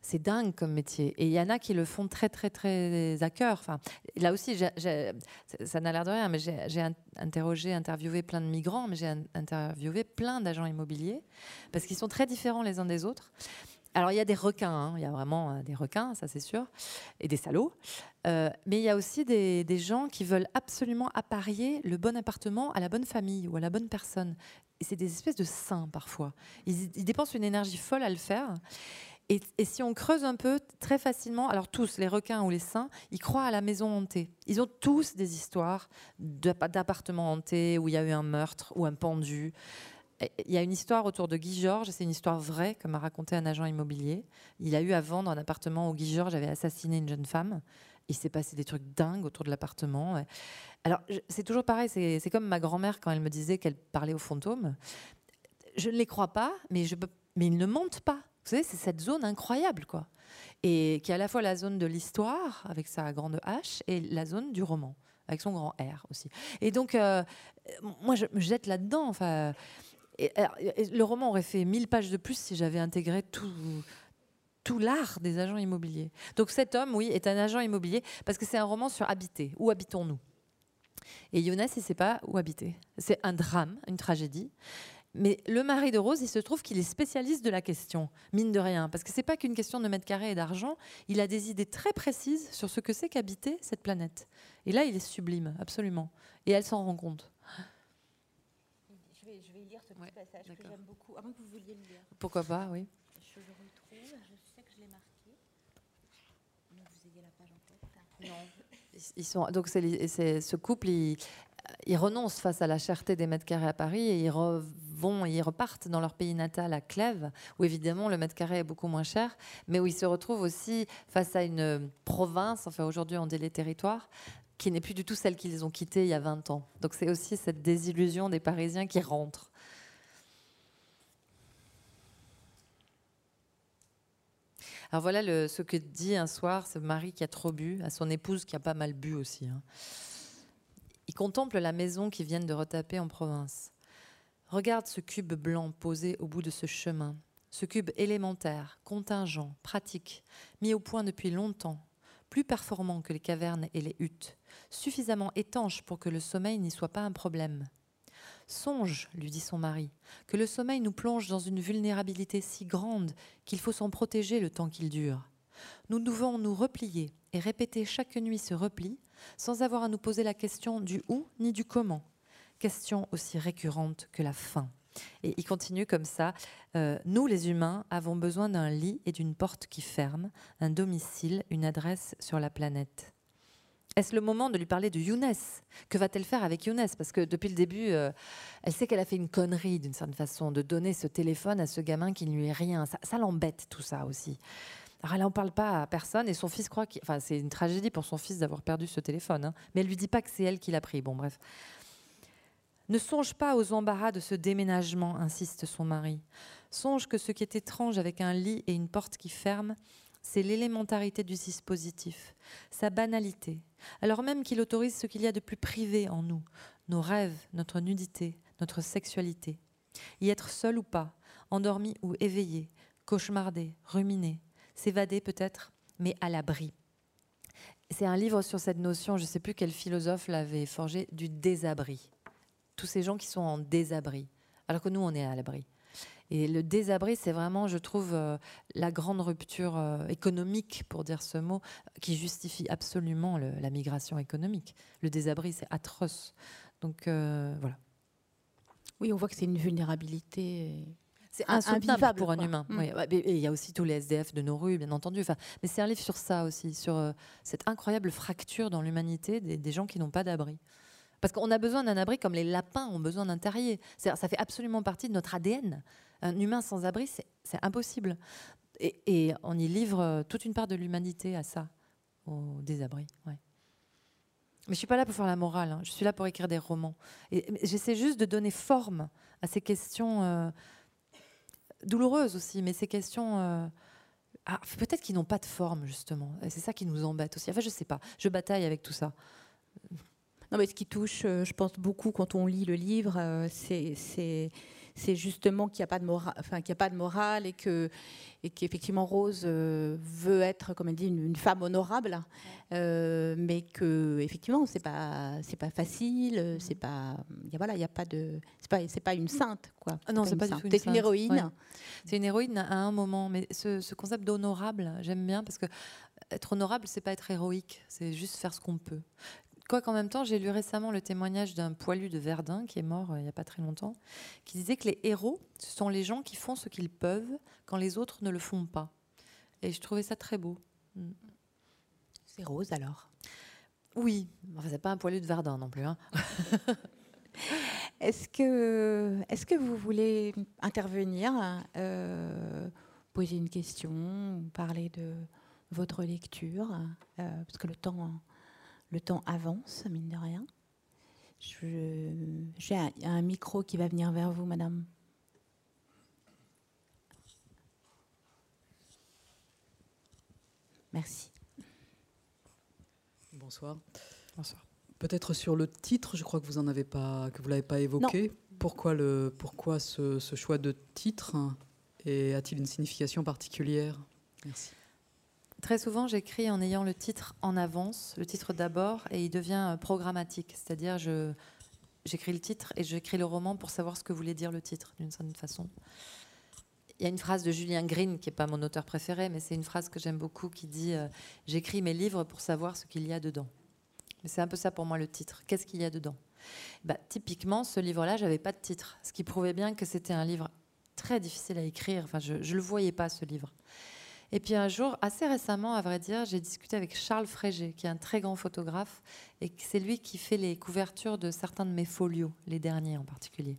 c'est dingue comme métier. Et il y en a qui le font très, très, très à cœur. Enfin, là aussi, ça n'a l'air de rien, mais j'ai interrogé, interviewé plein de migrants, mais j'ai interviewé plein d'agents immobiliers, parce qu'ils sont très différents les uns des autres. Alors, il y a des requins, hein. il y a vraiment euh, des requins, ça c'est sûr, et des salauds. Euh, mais il y a aussi des, gens qui veulent absolument apparier le bon appartement à la bonne famille ou à la bonne personne. Et c'est des espèces de saints parfois. Ils, ils, dépensent une énergie folle à le faire. Et, si on creuse un peu, très facilement, alors tous, les requins ou les saints, ils croient à la maison hantée. Ils ont tous des histoires d'appartements hantés où il y a eu un meurtre ou un pendu. Il y a une histoire autour de Guy Georges, c'est une histoire vraie, comme a raconté un agent immobilier. Il a eu à vendre un appartement où Guy Georges avait assassiné une jeune femme. Il s'est passé des trucs dingues autour de l'appartement. Alors, c'est toujours pareil, c'est comme ma grand-mère quand elle me disait qu'elle parlait aux fantômes. Je ne les crois pas, mais ils ne mentent pas. Vous savez, c'est cette zone incroyable, quoi. Et qui est à la fois la zone de l'histoire, avec sa grande H, et la zone du roman, avec son grand R aussi. Et donc, euh, moi, je me jette là-dedans. Enfin, le roman aurait fait 1000 pages de plus si j'avais intégré tout tout l'art des agents immobiliers. Donc cet homme, oui, est un agent immobilier parce que c'est un roman sur habiter. Où habitons-nous? Et Jonas, il ne sait pas où habiter. C'est un drame, une tragédie. Mais le mari de Rose, il se trouve qu'il est spécialiste de la question, mine de rien, parce que c'est pas qu'une question de mètres carrés et d'argent. Il a des idées très précises sur ce que c'est qu'habiter cette planète. Et là, il est sublime, absolument. Et elle s'en rend compte. Je vais, je vais lire ce petit passage que j'aime beaucoup, avant que vous vouliez le lire. Pourquoi pas, oui. Je le retrouve, je sais que je l'ai marqué. Vous ayez la page en tête. Non. Ils sont, donc c'est, ce couple, il, ils renoncent face à la cherté des mètres carrés à Paris et ils vont, ils repartent dans leur pays natal à Clèves, où évidemment le mètre carré est beaucoup moins cher, mais où ils se retrouvent aussi face à une province, enfin aujourd'hui on dit les territoires, qui n'est plus du tout celle qu'ils ont quittée il y a 20 ans. Donc c'est aussi cette désillusion des Parisiens qui rentrent. Alors voilà ce que dit un soir ce mari qui a trop bu à son épouse qui a pas mal bu aussi. Hein. Contemple la maison qu'ils viennent de retaper en province. Regarde ce cube blanc posé au bout de ce chemin, ce cube élémentaire, contingent, pratique, mis au point depuis longtemps, plus performant que les cavernes et les huttes, suffisamment étanche pour que le sommeil n'y soit pas un problème. Songe, lui dit son mari, que le sommeil nous plonge dans une vulnérabilité si grande qu'il faut s'en protéger le temps qu'il dure. nous devons nous replier et répéter chaque nuit ce repli sans avoir à nous poser la question du où ni du comment. Question aussi récurrente que la faim. Et il continue comme ça. Euh, nous, les humains, avons besoin d'un lit et d'une porte qui ferme, un domicile, une adresse sur la planète. Est-ce le moment de lui parler de Younes? Que va-t-elle faire avec Younes? Parce que depuis le début, euh, elle sait qu'elle a fait une connerie d'une certaine façon, de donner ce téléphone à ce gamin qui ne lui est rien. Ça, l'embête tout ça aussi. Alors elle n'en parle pas à personne et son fils croit que... Enfin, c'est une tragédie pour son fils d'avoir perdu ce téléphone. Hein. Mais elle lui dit pas que c'est elle qui l'a pris. Bon, bref. Ne songe pas aux embarras de ce déménagement, insiste son mari. Songe que ce qui est étrange avec un lit et une porte qui ferme, c'est l'élémentarité du dispositif, sa banalité, alors même qu'il autorise ce qu'il y a de plus privé en nous, nos rêves, notre nudité, notre sexualité. Y être seul ou pas, endormi ou éveillé, cauchemardé, ruminé, s'évader peut-être, mais à l'abri. C'est un livre sur cette notion, je ne sais plus quel philosophe l'avait forgé, du désabri tous ces gens qui sont en désabri, alors que nous, on est à l'abri. Et le désabri, c'est vraiment, je trouve, euh, la grande rupture euh, économique, pour dire ce mot, qui justifie absolument la migration économique. Le désabri, c'est atroce. Donc euh, voilà. Oui, on voit que c'est une vulnérabilité. C'est insoutenable pour un humain. Mm. Et il y a aussi tous les SDF de nos rues, bien entendu. Enfin, mais c'est un livre sur ça aussi, sur cette incroyable fracture dans l'humanité des gens qui n'ont pas d'abri. Parce qu'on a besoin d'un abri comme les lapins ont besoin d'un terrier. Ça fait absolument partie de notre ADN. Un humain sans abri, c'est impossible. Et, on y livre euh, toute une part de l'humanité à ça, au désabri. Ouais. Mais je suis pas là pour faire la morale. Hein. Je suis là pour écrire des romans. Et j'essaie juste de donner forme à ces questions euh, douloureuses aussi, mais ces questions. Euh, ah, peut-être qui n'ont pas de forme justement. Et c'est ça qui nous embête aussi. Enfin, je sais pas. Je bataille avec tout ça. Non, mais ce qui touche, euh, je pense, beaucoup quand on lit le livre, euh, c'est justement qu'il n'y a, pas de morale, enfin, qu'il a pas de morale et que et qu'effectivement Rose euh, veut être, comme elle dit, une, femme honorable, mais que effectivement c'est pas c'est pas facile, c'est pas y a, voilà, il y a pas de c'est pas c'est pas une sainte quoi. Ah non, c'est pas, du tout une, une héroïne. C'est une héroïne à un moment, mais ce, ce concept d'honorable, j'aime bien parce que être honorable, c'est pas être héroïque, c'est juste faire ce qu'on peut. Quoi qu'en même temps, j'ai lu récemment le témoignage d'un poilu de Verdun qui est mort euh, il n'y a pas très longtemps, qui disait que les héros, ce sont les gens qui font ce qu'ils peuvent quand les autres ne le font pas. Et je trouvais ça très beau. Mm. C'est rose alors? Oui, enfin, c'est pas un poilu de Verdun non plus. Hein. <laughs> est-ce que, est que vous voulez intervenir, euh, poser une question, parler de votre lecture euh, Parce que le temps le temps avance, mine de rien. J'ai un, micro qui va venir vers vous, madame. Merci. Bonsoir. Bonsoir. Peut-être sur le titre, je crois que vous en avez pas, que vous l'avez pas évoqué. Pourquoi le, pourquoi ce, ce choix de titre et a-t-il une signification particulière? Merci. Très souvent, j'écris en ayant le titre en avance, le titre d'abord, et il devient euh, programmatique. C'est-à-dire, j'écris le titre et j'écris le roman pour savoir ce que voulait dire le titre, d'une certaine façon. Il y a une phrase de Julien Green, qui n'est pas mon auteur préféré, mais c'est une phrase que j'aime beaucoup, qui dit euh, J'écris mes livres pour savoir ce qu'il y a dedans. c'est un peu ça pour moi le titre. Qu'est-ce qu'il y a dedans? Bah, Typiquement, ce livre-là, j'avais pas de titre, ce qui prouvait bien que c'était un livre très difficile à écrire. Enfin, je ne le voyais pas, ce livre. Et puis un jour, assez récemment, à vrai dire, j'ai discuté avec Charles Frégé, qui est un très grand photographe, et c'est lui qui fait les couvertures de certains de mes folios, les derniers en particulier.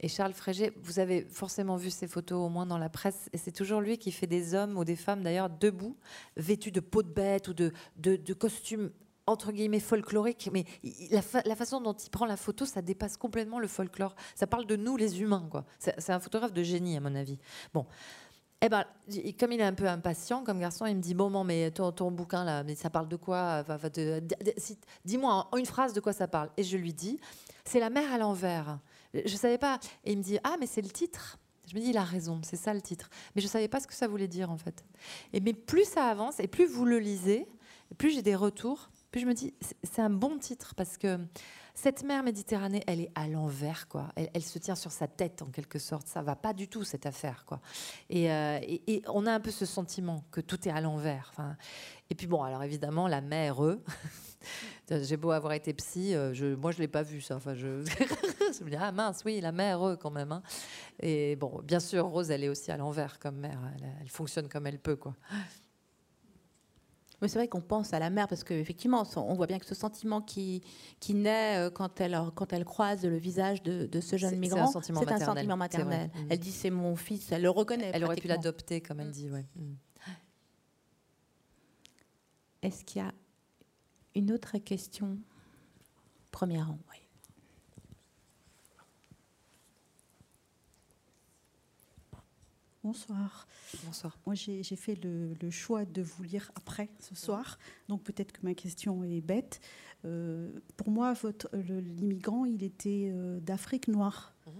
Et Charles Frégé, vous avez forcément vu ses photos au moins dans la presse, et c'est toujours lui qui fait des hommes ou des femmes d'ailleurs debout, vêtus de peau de bête ou de, de, costumes entre guillemets folkloriques, mais la, la, façon dont il prend la photo, ça dépasse complètement le folklore. Ça parle de nous, les humains, quoi. C'est un photographe de génie, à mon avis. Bon, eh ben, comme il est un peu impatient comme garçon, il me dit bon, mais ton, ton, bouquin là, mais ça parle de quoi Dis-moi en une phrase de quoi ça parle. Et je lui dis c'est la mer à l'envers. Je savais pas. Et il me dit ah mais c'est le titre. Je me dis il a raison, c'est ça le titre. Mais je savais pas ce que ça voulait dire en fait. Et mais plus ça avance et plus vous le lisez, plus j'ai des retours Puis je me dis, c'est un bon titre parce que cette mer Méditerranée, elle est à l'envers, quoi. Elle, se tient sur sa tête, en quelque sorte. Ça va pas du tout, cette affaire, quoi. Et, euh, on a un peu ce sentiment que tout est à l'envers. Et puis bon, alors évidemment, la mer, eux. <laughs> J'ai beau avoir été psy, euh, je, moi je l'ai pas vu ça. <laughs> Je, me dis ah mince, oui, la mère eux quand même. Hein. Et bon, bien sûr, Rose, elle est aussi à l'envers comme mère. Elle, fonctionne comme elle peut, quoi. Mais c'est vrai qu'on pense à la mère parce qu'effectivement, on voit bien que ce sentiment qui, qui naît euh, quand elle, quand elle croise le visage de, ce jeune migrant, c'est un sentiment maternel. Mm. Elle dit c'est mon fils, elle le reconnaît. Elle aurait pu l'adopter, comme elle mm. dit. Ouais. Mm. Est-ce qu'il y a une autre question? Premier rang, oui. Bonsoir. Bonsoir. Moi, j'ai fait le, choix de vous lire après ce soir, donc peut-être que ma question est bête. Euh, pour moi, l'immigrant, il était euh, d'Afrique noire. Mhm.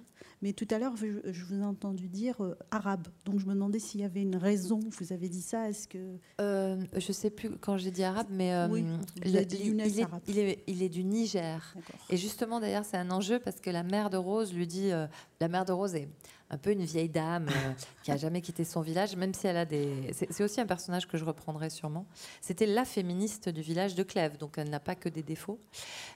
Mais tout à l'heure, je, vous ai entendu dire euh, arabe. Donc je me demandais s'il y avait une raison. Vous avez dit ça. Est-ce que euh, je sais plus quand j'ai dit arabe, mais euh, il, est, il, est, du Niger. Et justement, d'ailleurs, c'est un enjeu parce que la mère de Rose lui dit, la mère de Rose est un peu une vieille dame qui a jamais quitté son village, même si elle a des. C'est aussi un personnage que je reprendrai sûrement. C'était la féministe du village de Clèves, donc elle n'a pas que des défauts,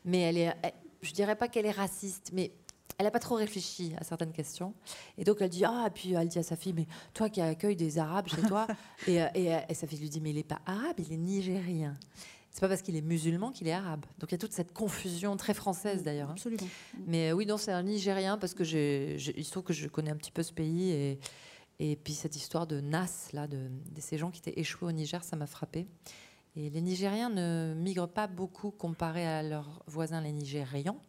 mais elle est. je dirais pas qu'elle est raciste, mais elle n'a pas trop réfléchi à certaines questions. Et donc elle dit Ah, puis elle dit à sa fille Mais toi qui accueilles des Arabes chez toi. <laughs> et, et, sa fille lui dit Mais il n'est pas arabe, il est nigérien. C'est pas parce qu'il est musulman qu'il est arabe. Donc il y a toute cette confusion très française d'ailleurs. Hein. Absolument. Mais euh, oui, non, c'est un Nigérien parce que j'ai, il se trouve que je connais un petit peu ce pays et, et puis cette histoire de Nas là, de, de ces gens qui étaient échoués au Niger, ça m'a frappé. Et les Nigériens ne migrent pas beaucoup comparé à leurs voisins les Nigérians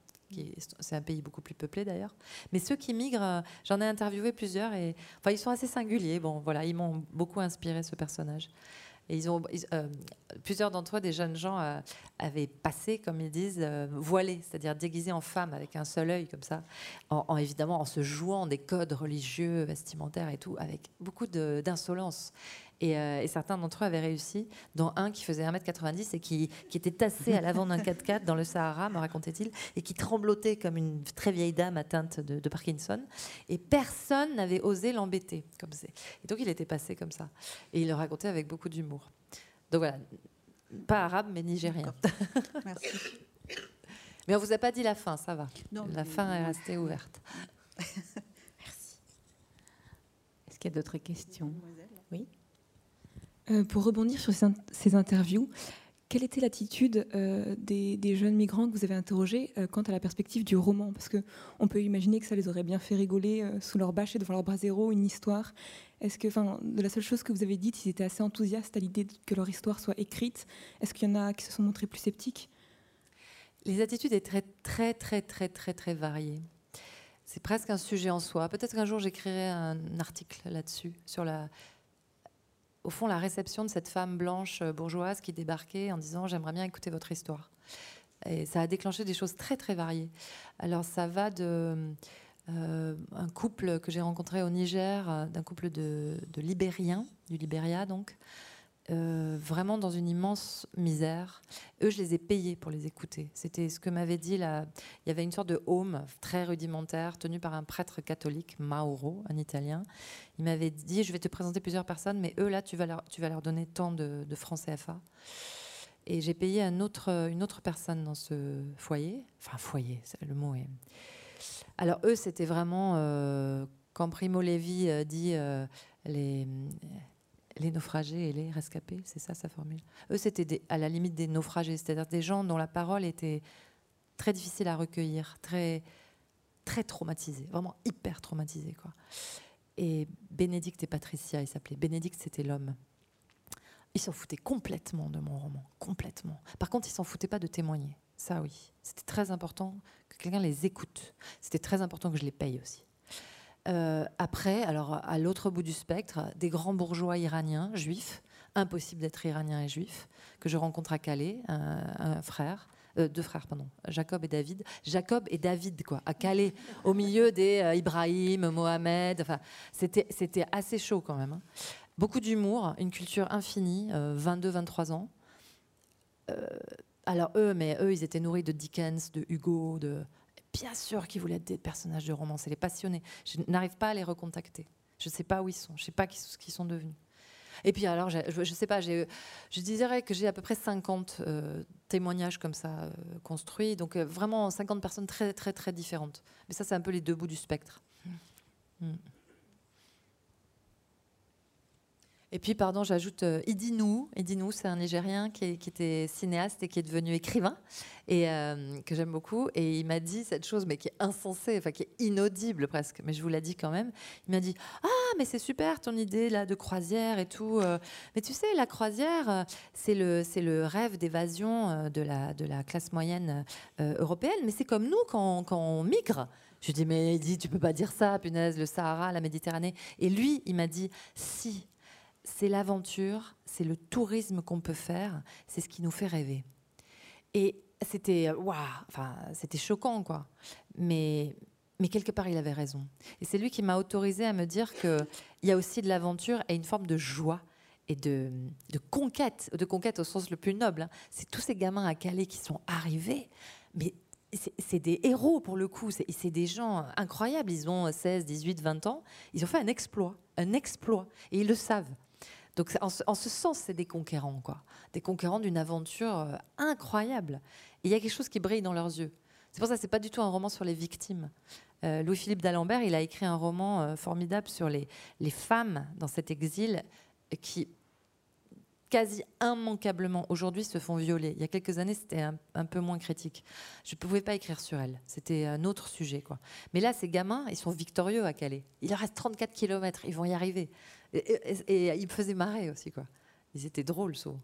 c'est un pays beaucoup plus peuplé d'ailleurs. Mais ceux qui migrent, euh, j'en ai interviewé plusieurs et enfin, ils sont assez singuliers. Bon, voilà, ils m'ont beaucoup inspiré ce personnage. Et ils ont, euh, plusieurs d'entre eux, des jeunes gens, euh, avaient passé, comme ils disent, voilés, c'est-à-dire déguisés en femmes avec un seul œil, comme ça, en, évidemment en se jouant des codes religieux, vestimentaires et tout, avec beaucoup d'insolence. Euh, et, certains d'entre eux avaient réussi, dont un qui faisait 1m90 et qui, était tassé à l'avant d'un 4x4 dans le Sahara, me racontait-il, et qui tremblotait comme une très vieille dame atteinte de, Parkinson. Et personne n'avait osé l'embêter. comme Et donc il était passé comme ça. Et il le racontait avec beaucoup d'humour. Donc voilà, pas arabe, mais nigérien. Merci. <laughs> Mais on vous a pas dit la fin, ça va. la fin est restée ouverte. <laughs> Merci. Est-ce qu'il y a d'autres questions? Oui. Euh, pour rebondir sur ces, interviews, quelle était l'attitude euh, des, jeunes migrants que vous avez interrogés euh, quant à la perspective du roman? Parce qu'on peut imaginer que ça les aurait bien fait rigoler sous leur bâche et devant leur bras zéro, une histoire. Est-ce que, enfin, de la seule chose que vous avez dite, ils étaient assez enthousiastes à l'idée que leur histoire soit écrite. Est-ce qu'il y en a qui se sont montrés plus sceptiques? Les attitudes étaient très, très, très, très, très, très variées. C'est presque un sujet en soi. Peut-être qu'un jour j'écrirai un article là-dessus, sur la, au fond, la réception de cette femme blanche euh, bourgeoise qui débarquait en disant J'aimerais bien écouter votre histoire. Et ça a déclenché des choses très, très variées. Alors, ça va de. Euh, un couple que j'ai rencontré au Niger, euh, d'un couple de, de Libériens, du Libéria donc, euh, vraiment dans une immense misère. Eux, je les ai payés pour les écouter. C'était ce que m'avait dit là. Il y avait une sorte de home très rudimentaire tenu par un prêtre catholique, Mauro, un Italien. Il m'avait dit Je vais te présenter plusieurs personnes, mais eux, là, tu vas leur, donner tant de, de francs CFA. Et j'ai payé une autre personne dans ce foyer. Enfin, foyer, le mot est. Alors, eux, c'était vraiment. Euh, quand Primo Levi euh, dit les les naufragés et les rescapés, c'est ça sa formule? Eux, c'était à la limite des naufragés, c'est-à-dire des gens dont la parole était très difficile à recueillir, très, très traumatisés, vraiment hyper traumatisés. Quoi. Et Bénédicte et Patricia, ils s'appelaient. Bénédicte, c'était l'homme. Ils s'en foutaient complètement de mon roman, complètement. Par contre, ils s'en foutaient pas de témoigner. Ça, oui. C'était très important que quelqu'un les écoute. C'était très important que je les paye aussi. Euh, après, alors à l'autre bout du spectre, des grands bourgeois iraniens, juifs, impossible d'être iranien et juif, que je rencontre à Calais, un, frère, euh, deux frères, pardon, Jacob et David. Jacob et David, quoi, à Calais, au milieu des euh, Ibrahim, Mohamed. Enfin, c'était, assez chaud quand même. Hein. Beaucoup d'humour, une culture infinie, 22-23 ans. Alors eux, mais eux, ils étaient nourris de Dickens, de Hugo, de bien sûr qu'ils voulaient être des personnages de romans. C'est les passionnés. Je n'arrive pas à les recontacter. Je ne sais pas où ils sont. Je ne sais pas ce qu'ils sont devenus. Et puis alors, je ne sais pas, je dirais que j'ai à peu près 50 euh, témoignages comme ça euh, construits. Donc euh, vraiment 50 personnes très très très différentes. Mais ça, c'est un peu les deux bouts du spectre. Hmm. Et puis, pardon, j'ajoute euh, Idinou. Idinou, c'est un Nigérien qui, était cinéaste et qui est devenu écrivain, et euh, que j'aime beaucoup. Et il m'a dit cette chose, mais qui est insensée, enfin qui est inaudible presque, mais je vous l'ai dit quand même. Il m'a dit Ah, mais c'est super ton idée là de croisière et tout. Euh. mais tu sais, la croisière, c'est le, le rêve d'évasion de la, de la classe moyenne européenne, mais c'est comme nous quand, quand on migre. Je lui dis, mais dit, tu peux pas dire ça, punaise, le Sahara, la Méditerranée. Et lui, il m'a dit, si, c'est l'aventure, c'est le tourisme qu'on peut faire, c'est ce qui nous fait rêver. Et c'était waouh, enfin c'était choquant quoi. Mais mais quelque part il avait raison. Et c'est lui qui m'a autorisé à me dire que il y a aussi de l'aventure et une forme de joie et de, conquête, de conquête au sens le plus noble. Hein. C'est tous ces gamins à Calais qui sont arrivés, mais c'est des héros pour le coup, c'est des gens incroyables. Ils ont 16, 18, 20 ans. Ils ont fait un exploit, un exploit, et ils le savent. Donc en ce, sens, c'est des conquérants, quoi. Des conquérants d'une aventure euh, incroyable. Il y a quelque chose qui brille dans leurs yeux. C'est pour ça c'est pas du tout un roman sur les victimes. Euh, Louis-Philippe d'Alembert, il a écrit un roman euh, formidable sur les, les femmes dans cet exil qui quasi immanquablement aujourd'hui se font violer. Il y a quelques années, c'était un, peu moins critique. Je ne pouvais pas écrire sur elles. C'était un autre sujet. Quoi. Mais là, ces gamins, ils sont victorieux à Calais. Il leur reste 34 km, ils vont y arriver. Et, ils me faisaient marrer aussi. Quoi. Ils étaient drôles, souvent.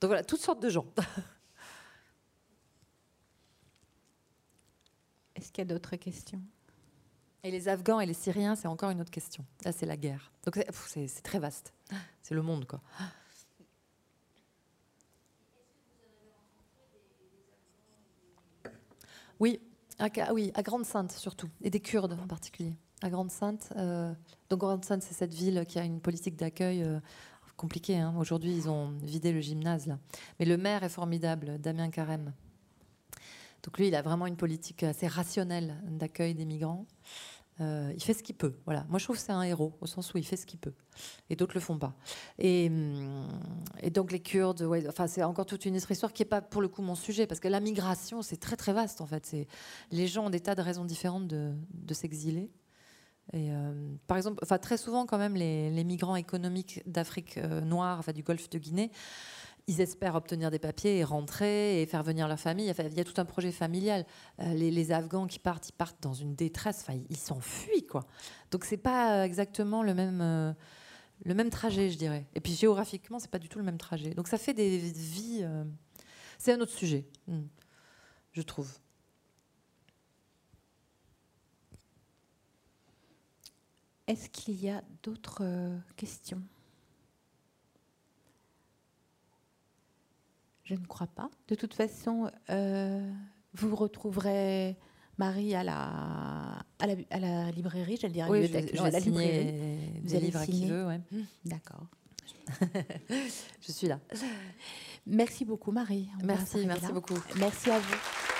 Donc voilà, toutes sortes de gens. <laughs> Est-ce qu'il y a d'autres questions? Et les Afghans et les Syriens, c'est encore une autre question. Là, c'est la guerre. Donc c'est très vaste. <gasps> C'est le monde, quoi. Oui, à, oui, à Grande-Sainte surtout, et des Kurdes en particulier. À Grande-Sainte, euh, donc Grande-Sainte, c'est cette ville qui a une politique d'accueil euh, compliquée. Hein. Aujourd'hui, ils ont vidé le gymnase là, mais le maire est formidable, Damien Carême. Donc lui, il a vraiment une politique assez rationnelle d'accueil des migrants. Euh, il fait ce qu'il peut. Voilà. Moi, je trouve que c'est un héros, au sens où il fait ce qu'il peut. Et d'autres le font pas. Et, hum, donc, les Kurdes, enfin, c'est encore toute une histoire qui n'est pas, pour le coup, mon sujet, parce que la migration, c'est très, très vaste, en fait. Les gens ont des tas de raisons différentes de, s'exiler. Euh, par exemple, enfin, très souvent, quand même, les, migrants économiques d'Afrique euh, noire, enfin, du golfe de Guinée, ils espèrent obtenir des papiers et rentrer et faire venir leur famille. il y a tout un projet familial. Euh, les, Afghans qui partent, ils partent dans une détresse. Enfin, ils s'enfuient, quoi. Donc c'est pas exactement le même le même trajet, je dirais. Et puis géographiquement, c'est pas du tout le même trajet. Donc ça fait des vies. C'est un autre sujet, hmm, je trouve. Est-ce qu'il y a d'autres questions? Je ne crois pas. De toute façon, euh, vous retrouverez Marie à la, à la, à la librairie, j'allais dire oui, je, à la librairie. Vous allez livres à qui veut, ouais. D'accord. <laughs> je suis là. Merci beaucoup, Marie. merci, merci beaucoup. Merci à vous.